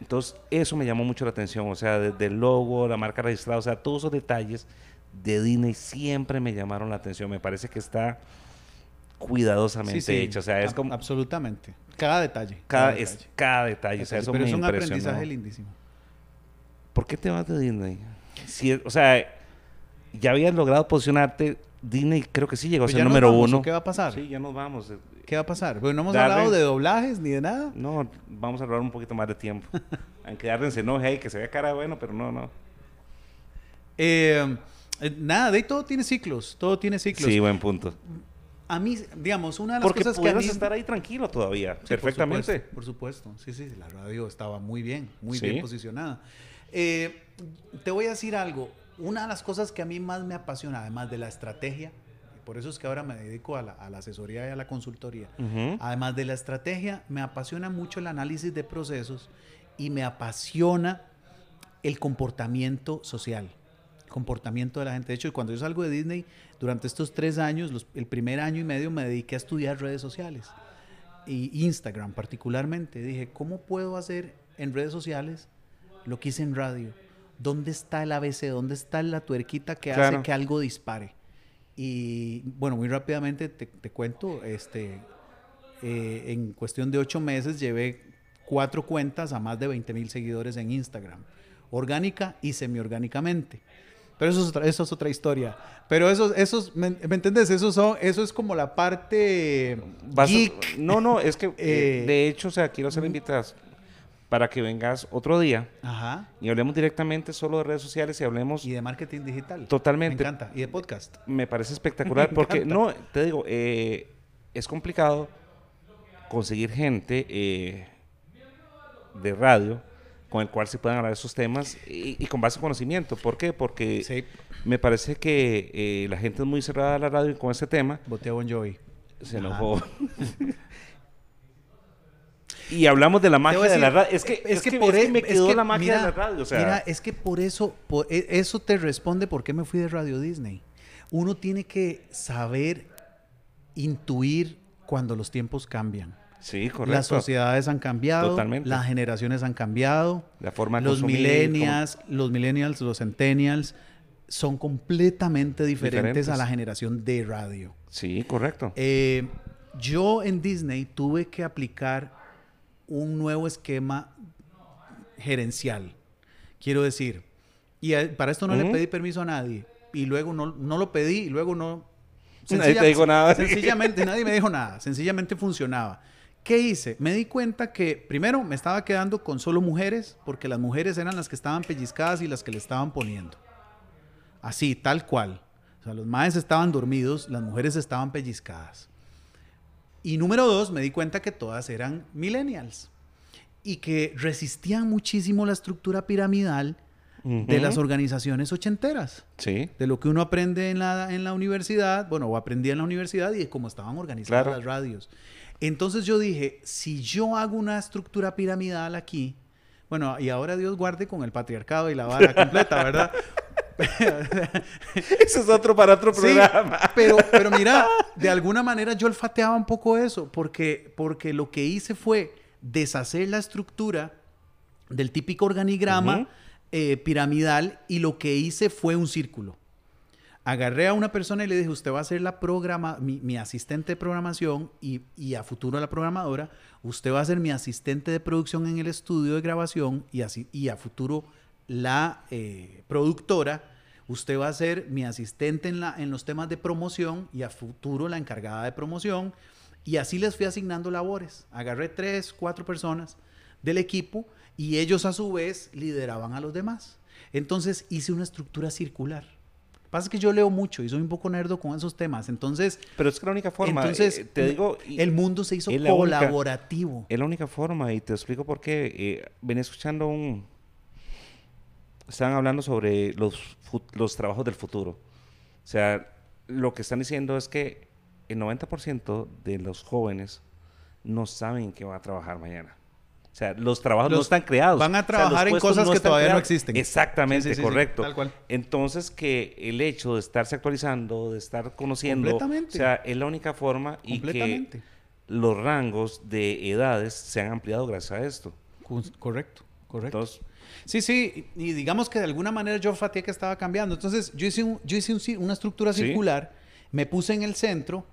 Entonces, eso me llamó mucho la atención, o sea, desde el logo, la marca registrada, o sea, todos esos detalles de Disney siempre me llamaron la atención. Me parece que está cuidadosamente hecho. O sea, es como. Absolutamente. Cada detalle. Cada, Es cada detalle. O sea, eso Pero es un aprendizaje lindísimo. ¿Por qué te vas de Disney? Si, o sea, ya habías logrado posicionarte. Disney creo que sí llegó a pues ser número uno. ¿Qué va a pasar? Sí, ya nos vamos. ¿Qué va a pasar? Bueno, no hemos hablado de doblajes ni de nada. No, vamos a hablar un poquito más de tiempo. Aunque Darren no enoje que se vea cara bueno, pero no, no. Eh, eh, nada, de ahí todo tiene ciclos. Todo tiene ciclos. Sí, buen punto a mí, digamos, una de las Porque cosas que mí... estar ahí tranquilo todavía, perfectamente. Por supuesto, sí, sí, la radio estaba muy bien, muy bien posicionada. Eh, te voy a decir algo, una de las cosas que a mí más me apasiona, además de la estrategia, por eso es que ahora me dedico a la, asesoría y a la consultoría, además de la estrategia, me apasiona mucho el análisis de procesos y me apasiona el comportamiento social comportamiento de la gente. De hecho, cuando yo salgo de Disney, durante estos tres años, el primer año y medio me dediqué a estudiar redes sociales y Instagram particularmente. Dije, ¿cómo puedo hacer en redes sociales lo que hice en radio? ¿Dónde está el ABC? ¿Dónde está la tuerquita que hace que algo dispare? Y bueno, muy rápidamente te, cuento, este, eh, en cuestión de ocho meses llevé cuatro cuentas a más de 20 mil seguidores en Instagram, orgánica y semiorgánicamente. Pero eso es otra, eso es otra historia. Pero eso, eso ¿me, ¿me entiendes? Eso, son, eso es como la parte geek. No, no, es que eh, de hecho, o sea, quiero hacer invitas para que vengas otro día Ajá. y hablemos directamente solo de redes sociales y hablemos... Y de marketing digital. Totalmente. Me encanta. Y de podcast. Me parece espectacular porque, no, te digo, eh, es complicado conseguir gente eh, de radio con el cual se puedan hablar de esos temas y, con base en conocimiento. ¿Por qué? Porque me parece que eh, la gente es muy cerrada a la radio y con ese tema. Botea Bon Jovi. Se enojó. y hablamos de la magia de la radio. Es que, es, que, por eso me quedó la magia de la radio. Mira, es que por eso, e, eso te responde por qué me fui de Radio Disney. Uno tiene que saber intuir cuando los tiempos cambian. Sí, correcto. Las sociedades han cambiado, Totalmente. las generaciones han cambiado, la forma de los millennials, los millennials, los centennials son completamente diferentes, a la generación de radio. Sí, correcto. Eh, yo en Disney tuve que aplicar un nuevo esquema gerencial. Quiero decir, y para esto no le pedí permiso a nadie. Y luego no, no lo pedí y luego no... Nadie te dijo nada. Sencillamente, nadie me dijo nada. Sencillamente funcionaba. ¿Qué hice? Me di cuenta que primero me estaba quedando con solo mujeres, porque las mujeres eran las que estaban pellizcadas y las que le estaban poniendo. Así, tal cual. O sea, los maes estaban dormidos, las mujeres estaban pellizcadas. Y número dos, me di cuenta que todas eran millennials y que resistían muchísimo la estructura piramidal de las organizaciones ochenteras. Sí. De lo que uno aprende en la, en la universidad, bueno, o aprendía en la universidad y de cómo estaban organizadas las radios. Entonces yo dije, si yo hago una estructura piramidal aquí, bueno, y ahora Dios guarde con el patriarcado y la vara completa, ¿verdad? eso es otro para otro programa. pero, pero mira, de alguna manera yo olfateaba un poco eso, porque, porque lo que hice fue deshacer la estructura del típico organigrama eh, piramidal y lo que hice fue un círculo. Agarré a una persona y le dije, usted va a ser la programa, mi, mi asistente de programación y, y, a futuro la programadora, usted va a ser mi asistente de producción en el estudio de grabación y, así, y a futuro la eh, productora, usted va a ser mi asistente en, la, en los temas de promoción y a futuro la encargada de promoción. Y así les fui asignando labores. Agarré tres, cuatro personas del equipo y ellos a su vez lideraban a los demás. Entonces hice una estructura circular pasa que yo leo mucho y soy un poco nerdo con esos temas. Entonces. Pero es que la única forma. Entonces, eh, te digo. El mundo se hizo colaborativo. es la única forma y te explico por qué. Eh, venía escuchando un. Estaban hablando sobre los, los trabajos del futuro. O sea, lo que están diciendo es que el 90% de los jóvenes no saben que van a trabajar mañana. O sea, los trabajos no están creados. Van a trabajar en cosas que todavía no existen. Exactamente, correcto. Entonces, que el hecho de estarse actualizando, de estar conociendo, o sea, es la única forma y que los rangos de edades se han ampliado gracias a esto. Correcto, correcto. Sí, sí, y digamos que de alguna manera yo faté que estaba cambiando. Entonces, yo hice, yo hice una estructura circular, me puse en el centro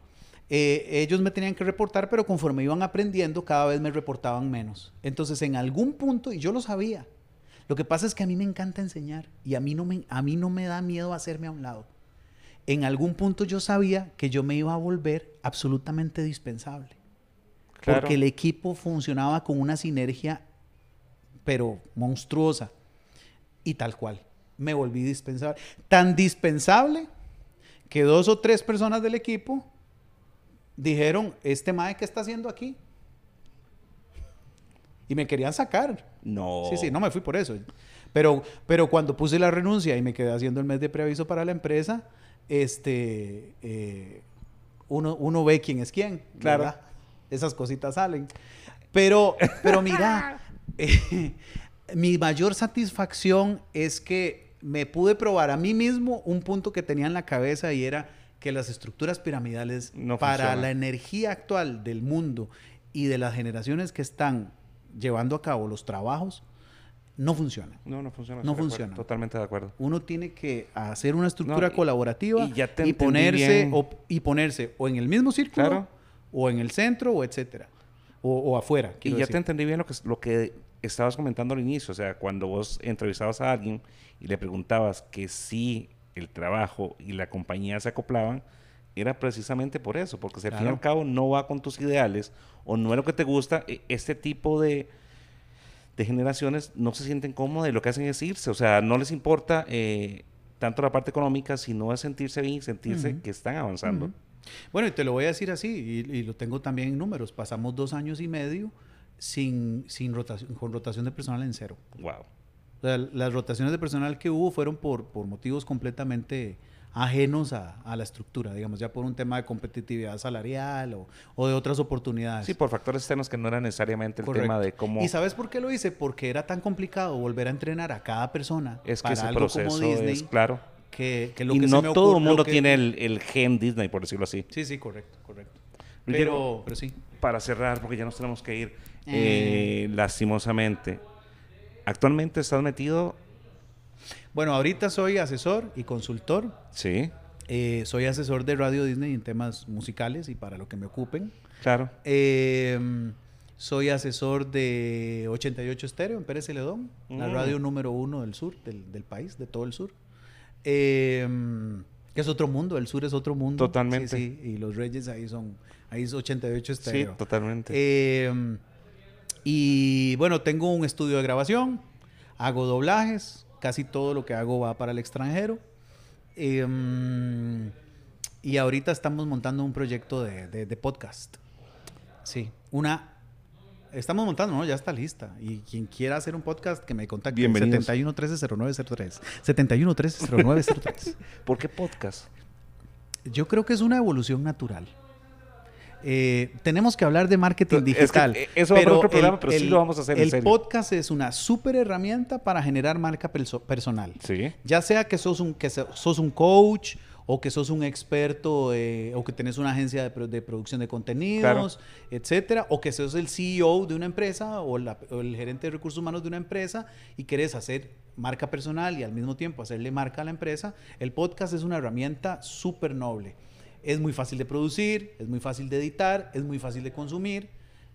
eh, ellos me tenían que reportar, pero conforme iban aprendiendo, cada vez me reportaban menos. Entonces, en algún punto, y yo lo sabía, lo que pasa es que a mí me encanta enseñar y a mí no me, a mí no me da miedo hacerme a un lado. En algún punto yo sabía que yo me iba a volver absolutamente dispensable. Porque el equipo funcionaba con una sinergia, pero monstruosa. Y tal cual. Me volví dispensable. Tan dispensable que dos o tres personas del equipo dijeron, este mae, ¿qué está haciendo aquí? Y me querían sacar. No. Sí, sí, no me fui por eso. Pero, pero cuando puse la renuncia y me quedé haciendo el mes de preaviso para la empresa, este, eh, uno, uno ve quién es quién. Claro. Esas cositas salen. Pero, pero mira, eh, mi mayor satisfacción es que me pude probar a mí mismo un punto que tenía en la cabeza y era que las estructuras piramidales para la energía actual del mundo y de las generaciones que están llevando a cabo los trabajos no funcionan. No, no funciona. No funciona. Totalmente de acuerdo. Uno tiene que hacer una estructura colaborativa y, ponerse o, y ponerse o en el mismo círculo o en el centro o etcétera o, afuera. Y ya te entendí bien lo que lo que estabas comentando al inicio, o sea, cuando vos entrevistabas a alguien y le preguntabas que si el trabajo y la compañía se acoplaban, era precisamente por eso, porque si al fin y al cabo no va con tus ideales o no es lo que te gusta, e, este tipo de, de generaciones no se sienten cómodas y lo que hacen es irse, o sea, no les importa eh, tanto la parte económica, sino es sentirse bien, sentirse que están avanzando. Bueno, y te lo voy a decir así, y, lo tengo también en números, pasamos dos años y medio sin, sin rotación, con rotación de personal en cero. Wow las rotaciones de personal que hubo fueron por, por motivos completamente ajenos a, a, la estructura, digamos, ya por un tema de competitividad salarial o, o, de otras oportunidades. Sí, por factores externos que no era necesariamente el tema de cómo... ¿Y sabes por qué lo hice? Porque era tan complicado volver a entrenar a cada persona es que ese proceso Disney, es claro. Que, que lo y que no todo el mundo tiene el, el, gen Disney, por decirlo así. Sí, sí, correcto, correcto. Pero, pero sí. Para cerrar, porque ya nos tenemos que ir, eh. Eh, lastimosamente, ¿Actualmente estás metido? Bueno, ahorita soy asesor y consultor. Sí. Eh, soy asesor de Radio Disney en temas musicales y para lo que me ocupen. Claro. Em, soy asesor de 88 Estéreo en Pérez Celedón, la mm. radio número uno del sur, del, país, de todo el sur. Em, que es otro mundo, el sur es otro mundo. Totalmente. Sí, sí, y los Reyes ahí son, ahí es 88 Estéreo. Sí, totalmente. Eh, y bueno, tengo un estudio de grabación, hago doblajes, casi todo lo que hago va para el extranjero. Em, y ahorita estamos montando un proyecto de, podcast. Sí, una... Estamos montando, ¿no? Ya está lista. Y quien quiera hacer un podcast, que me contacte. Bienvenidos. 71 13 0903. 71 13 0903. ¿Por qué podcast? Yo creo que es una evolución natural. Eh, tenemos que hablar de marketing digital. eso pero va otro programa, pero sí lo vamos a hacer. El podcast es una súper herramienta para generar marca personal. Sí. Ya sea que sos un, que sos un coach o que sos un experto eh, o que tenés una agencia de, de producción de contenidos, etcétera, o que sos el CEO de una empresa o, o, el gerente de recursos humanos de una empresa y querés hacer marca personal y al mismo tiempo hacerle marca a la empresa, el podcast es una herramienta súper noble. Es muy fácil de producir, es muy fácil de editar, es muy fácil de consumir.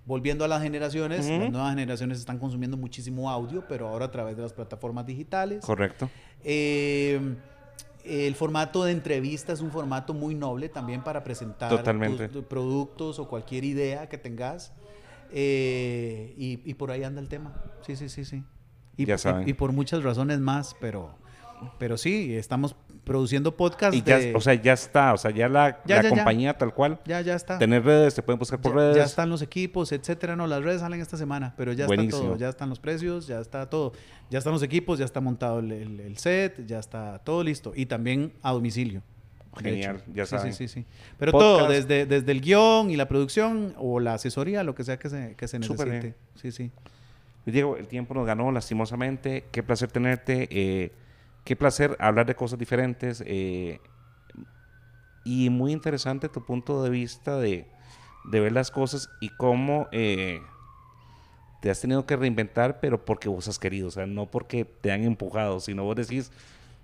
Volviendo a las generaciones, las nuevas generaciones están consumiendo muchísimo audio, pero ahora a través de las plataformas digitales. Correcto. Eh, el formato de entrevista es un formato muy noble también para presentar tus, productos o cualquier idea que tengas. Eh, y, por ahí anda el tema. Sí, sí, sí, sí. Y, ya saben. y, por muchas razones más, pero, pero sí, estamos produciendo podcast. Y ya, o sea, ya está, o sea, ya la, compañía tal cual. Ya, ya está. Tener redes, se pueden buscar por redes. Ya están los equipos, etcétera. No, las redes salen esta semana, pero ya está todo. Ya están los precios, ya está todo. Ya están los equipos, ya está montado el, set, ya está todo listo. Y también a domicilio. Genial, ya saben. Sí, sí, sí. Pero todo, desde, desde el guion y la producción o la asesoría, lo que sea que se, que se necesite. Sí, sí. Diego, el tiempo nos ganó lastimosamente. Qué placer tenerte. Eh, qué placer hablar de cosas diferentes. Eh, y muy interesante tu punto de vista de, ver las cosas y cómo eh, te has tenido que reinventar, pero porque vos has querido, o sea, no porque te han empujado, sino vos decís,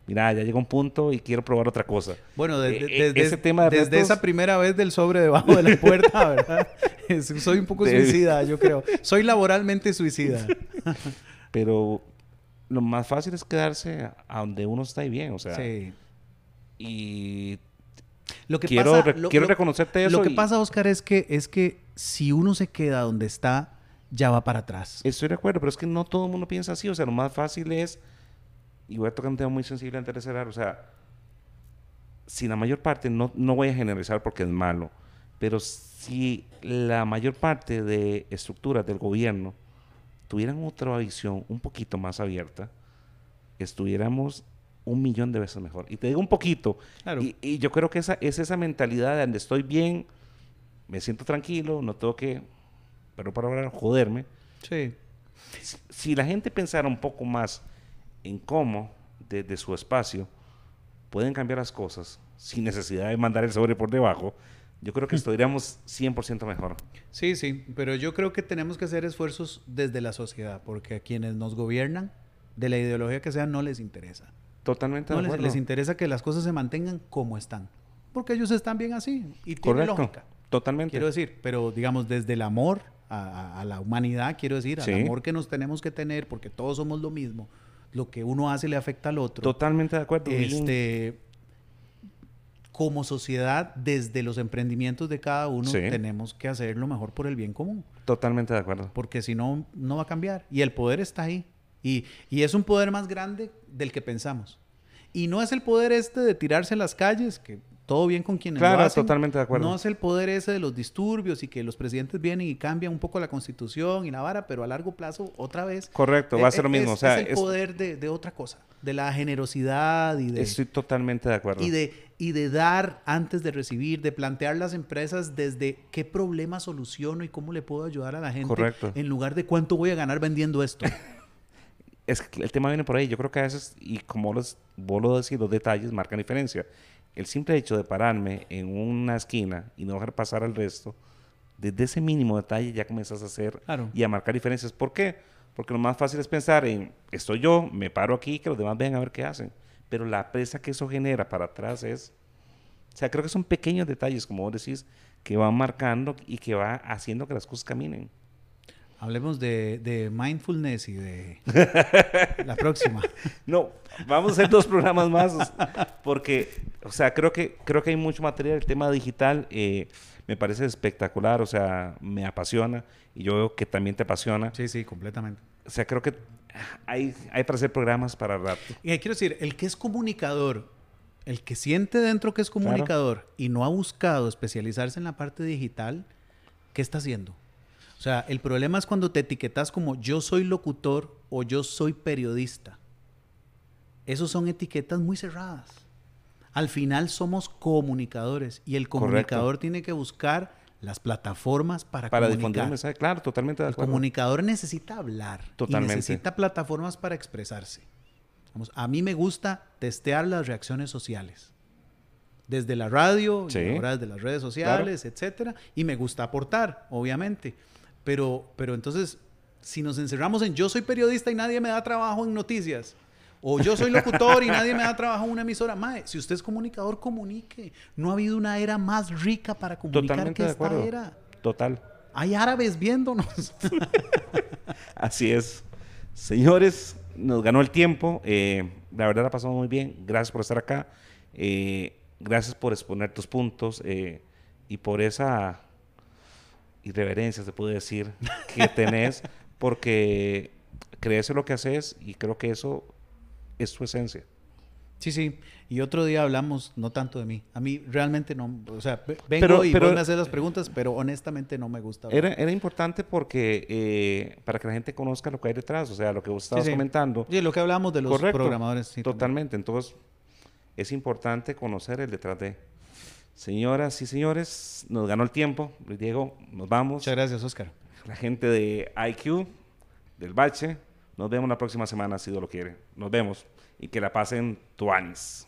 mira, ya llegó un punto y quiero probar otra cosa. Bueno, desde, ese tema desde esa primera vez del sobre debajo de la puerta, ¿verdad? Soy un poco suicida, yo creo. Soy laboralmente suicida. pero lo más fácil es quedarse a donde uno está y bien, o sea. Sí. Y lo que quiero, pasa, quiero reconocerte eso. Lo que pasa, Oscar, es que, es que si uno se queda donde está, ya va para atrás. Estoy de acuerdo, pero es que no todo el mundo piensa así. O sea, lo más fácil es, y voy a tocar un tema muy sensible antes de cerrar, o sea, si la mayor parte, no, no voy a generalizar porque es malo, pero si la mayor parte de estructuras del gobierno tuvieran otra visión un poquito más abierta, estuviéramos un millón de veces mejor. Y te digo un poquito. Y, yo creo que esa es esa mentalidad de donde estoy bien, me siento tranquilo, no tengo que, pero para hablar, joderme. Sí. Si, la gente pensara un poco más en cómo, desde su espacio, pueden cambiar las cosas sin necesidad de mandar el sobre por debajo, yo creo que estaríamos 100% mejor. Sí, sí, pero yo creo que tenemos que hacer esfuerzos desde la sociedad, porque a quienes nos gobiernan, de la ideología que sea, no les interesa. Totalmente no les, les, interesa que las cosas se mantengan como están, porque ellos están bien así y tiene lógica. Totalmente. Quiero decir, pero digamos desde el amor a, la humanidad, quiero decir, al amor que nos tenemos que tener, porque todos somos lo mismo. Lo que uno hace le afecta al otro. Totalmente de acuerdo. Este, como sociedad, desde los emprendimientos de cada uno, tenemos que hacer lo mejor por el bien común. Totalmente de acuerdo. Porque si no, no va a cambiar. Y el poder está ahí. Y, y, es un poder más grande del que pensamos. Y no es el poder este de tirarse en las calles, que todo bien con quienes claro, lo hacen. totalmente de acuerdo. No es el poder ese de los disturbios y que los presidentes vienen y cambian un poco la constitución y la vara, pero a largo plazo, otra vez. Correcto, va a ser lo mismo. Es, o sea, es el poder de, de, otra cosa, de la generosidad y de. Estoy totalmente de acuerdo. Y de, y de dar antes de recibir, de plantear las empresas desde qué problema soluciono y cómo le puedo ayudar a la gente. Correcto. En lugar de cuánto voy a ganar vendiendo esto. es que el tema viene por ahí. Yo creo que a veces, y como los, vos lo decís, los detalles marcan diferencia el simple hecho de pararme en una esquina y no dejar pasar al resto, desde ese mínimo detalle ya comienzas a hacer y a marcar diferencias. ¿Por qué? Porque lo más fácil es pensar en, estoy yo, me paro aquí, que los demás vean a ver qué hacen. Pero la presa que eso genera para atrás es... O sea, creo que son pequeños detalles, como vos decís, que van marcando y que va haciendo que las cosas caminen. Hablemos de, mindfulness y de la próxima. No, vamos a hacer dos programas más porque, o sea, creo que, creo que hay mucho material. El tema digital eh, me parece espectacular, o sea, me apasiona y yo veo que también te apasiona. Sí, sí, completamente. O sea, creo que hay, hay para hacer programas para rato. Y quiero decir, el que es comunicador, el que siente dentro que es comunicador y no ha buscado especializarse en la parte digital, ¿qué está haciendo? O sea, el problema es cuando te etiquetas como yo soy locutor o yo soy periodista. Esos son etiquetas muy cerradas. Al final somos comunicadores y el comunicador tiene que buscar las plataformas para, para comunicar. difundir Claro, totalmente de acuerdo. El comunicador necesita hablar totalmente. y necesita plataformas para expresarse. Vamos, a mí me gusta testear las reacciones sociales. desde la radio, Sí. y ahora desde las redes sociales, etcétera, y me gusta aportar, obviamente. Pero, pero entonces, si nos encerramos en yo soy periodista y nadie me da trabajo en noticias, o yo soy locutor y nadie me da trabajo en una emisora, mae, si usted es comunicador, comunique. No ha habido una era más rica para comunicar Totalmente que esta era. Total. Hay árabes viéndonos. Así es. Señores, nos ganó el tiempo. eh, la verdad la pasamos muy bien. Gracias por estar acá. eh, gracias por exponer tus puntos eh, y por esa irreverencia, se puede decir, que tenés, porque crees en lo que haces y creo que eso es tu esencia. Sí, sí. Y otro día hablamos, no tanto de mí. A mí realmente no, o sea, ve- vengo Pero- y pero- me haces las preguntas, pero honestamente no me gusta. hablar. Era, era importante porque eh, para que la gente conozca lo que hay detrás, o sea, lo que vos estabas Sí, sí. comentando. Sí, lo que hablamos de los Correcto. programadores. sí, también. Totalmente. Entonces, es importante conocer el detrás de. Señoras y señores, nos ganó el tiempo. Diego, nos vamos. Muchas gracias, Oscar. La gente de IQ, del Bache, nos vemos la próxima semana si Dios lo quiere. Nos vemos y que la pasen tuanis.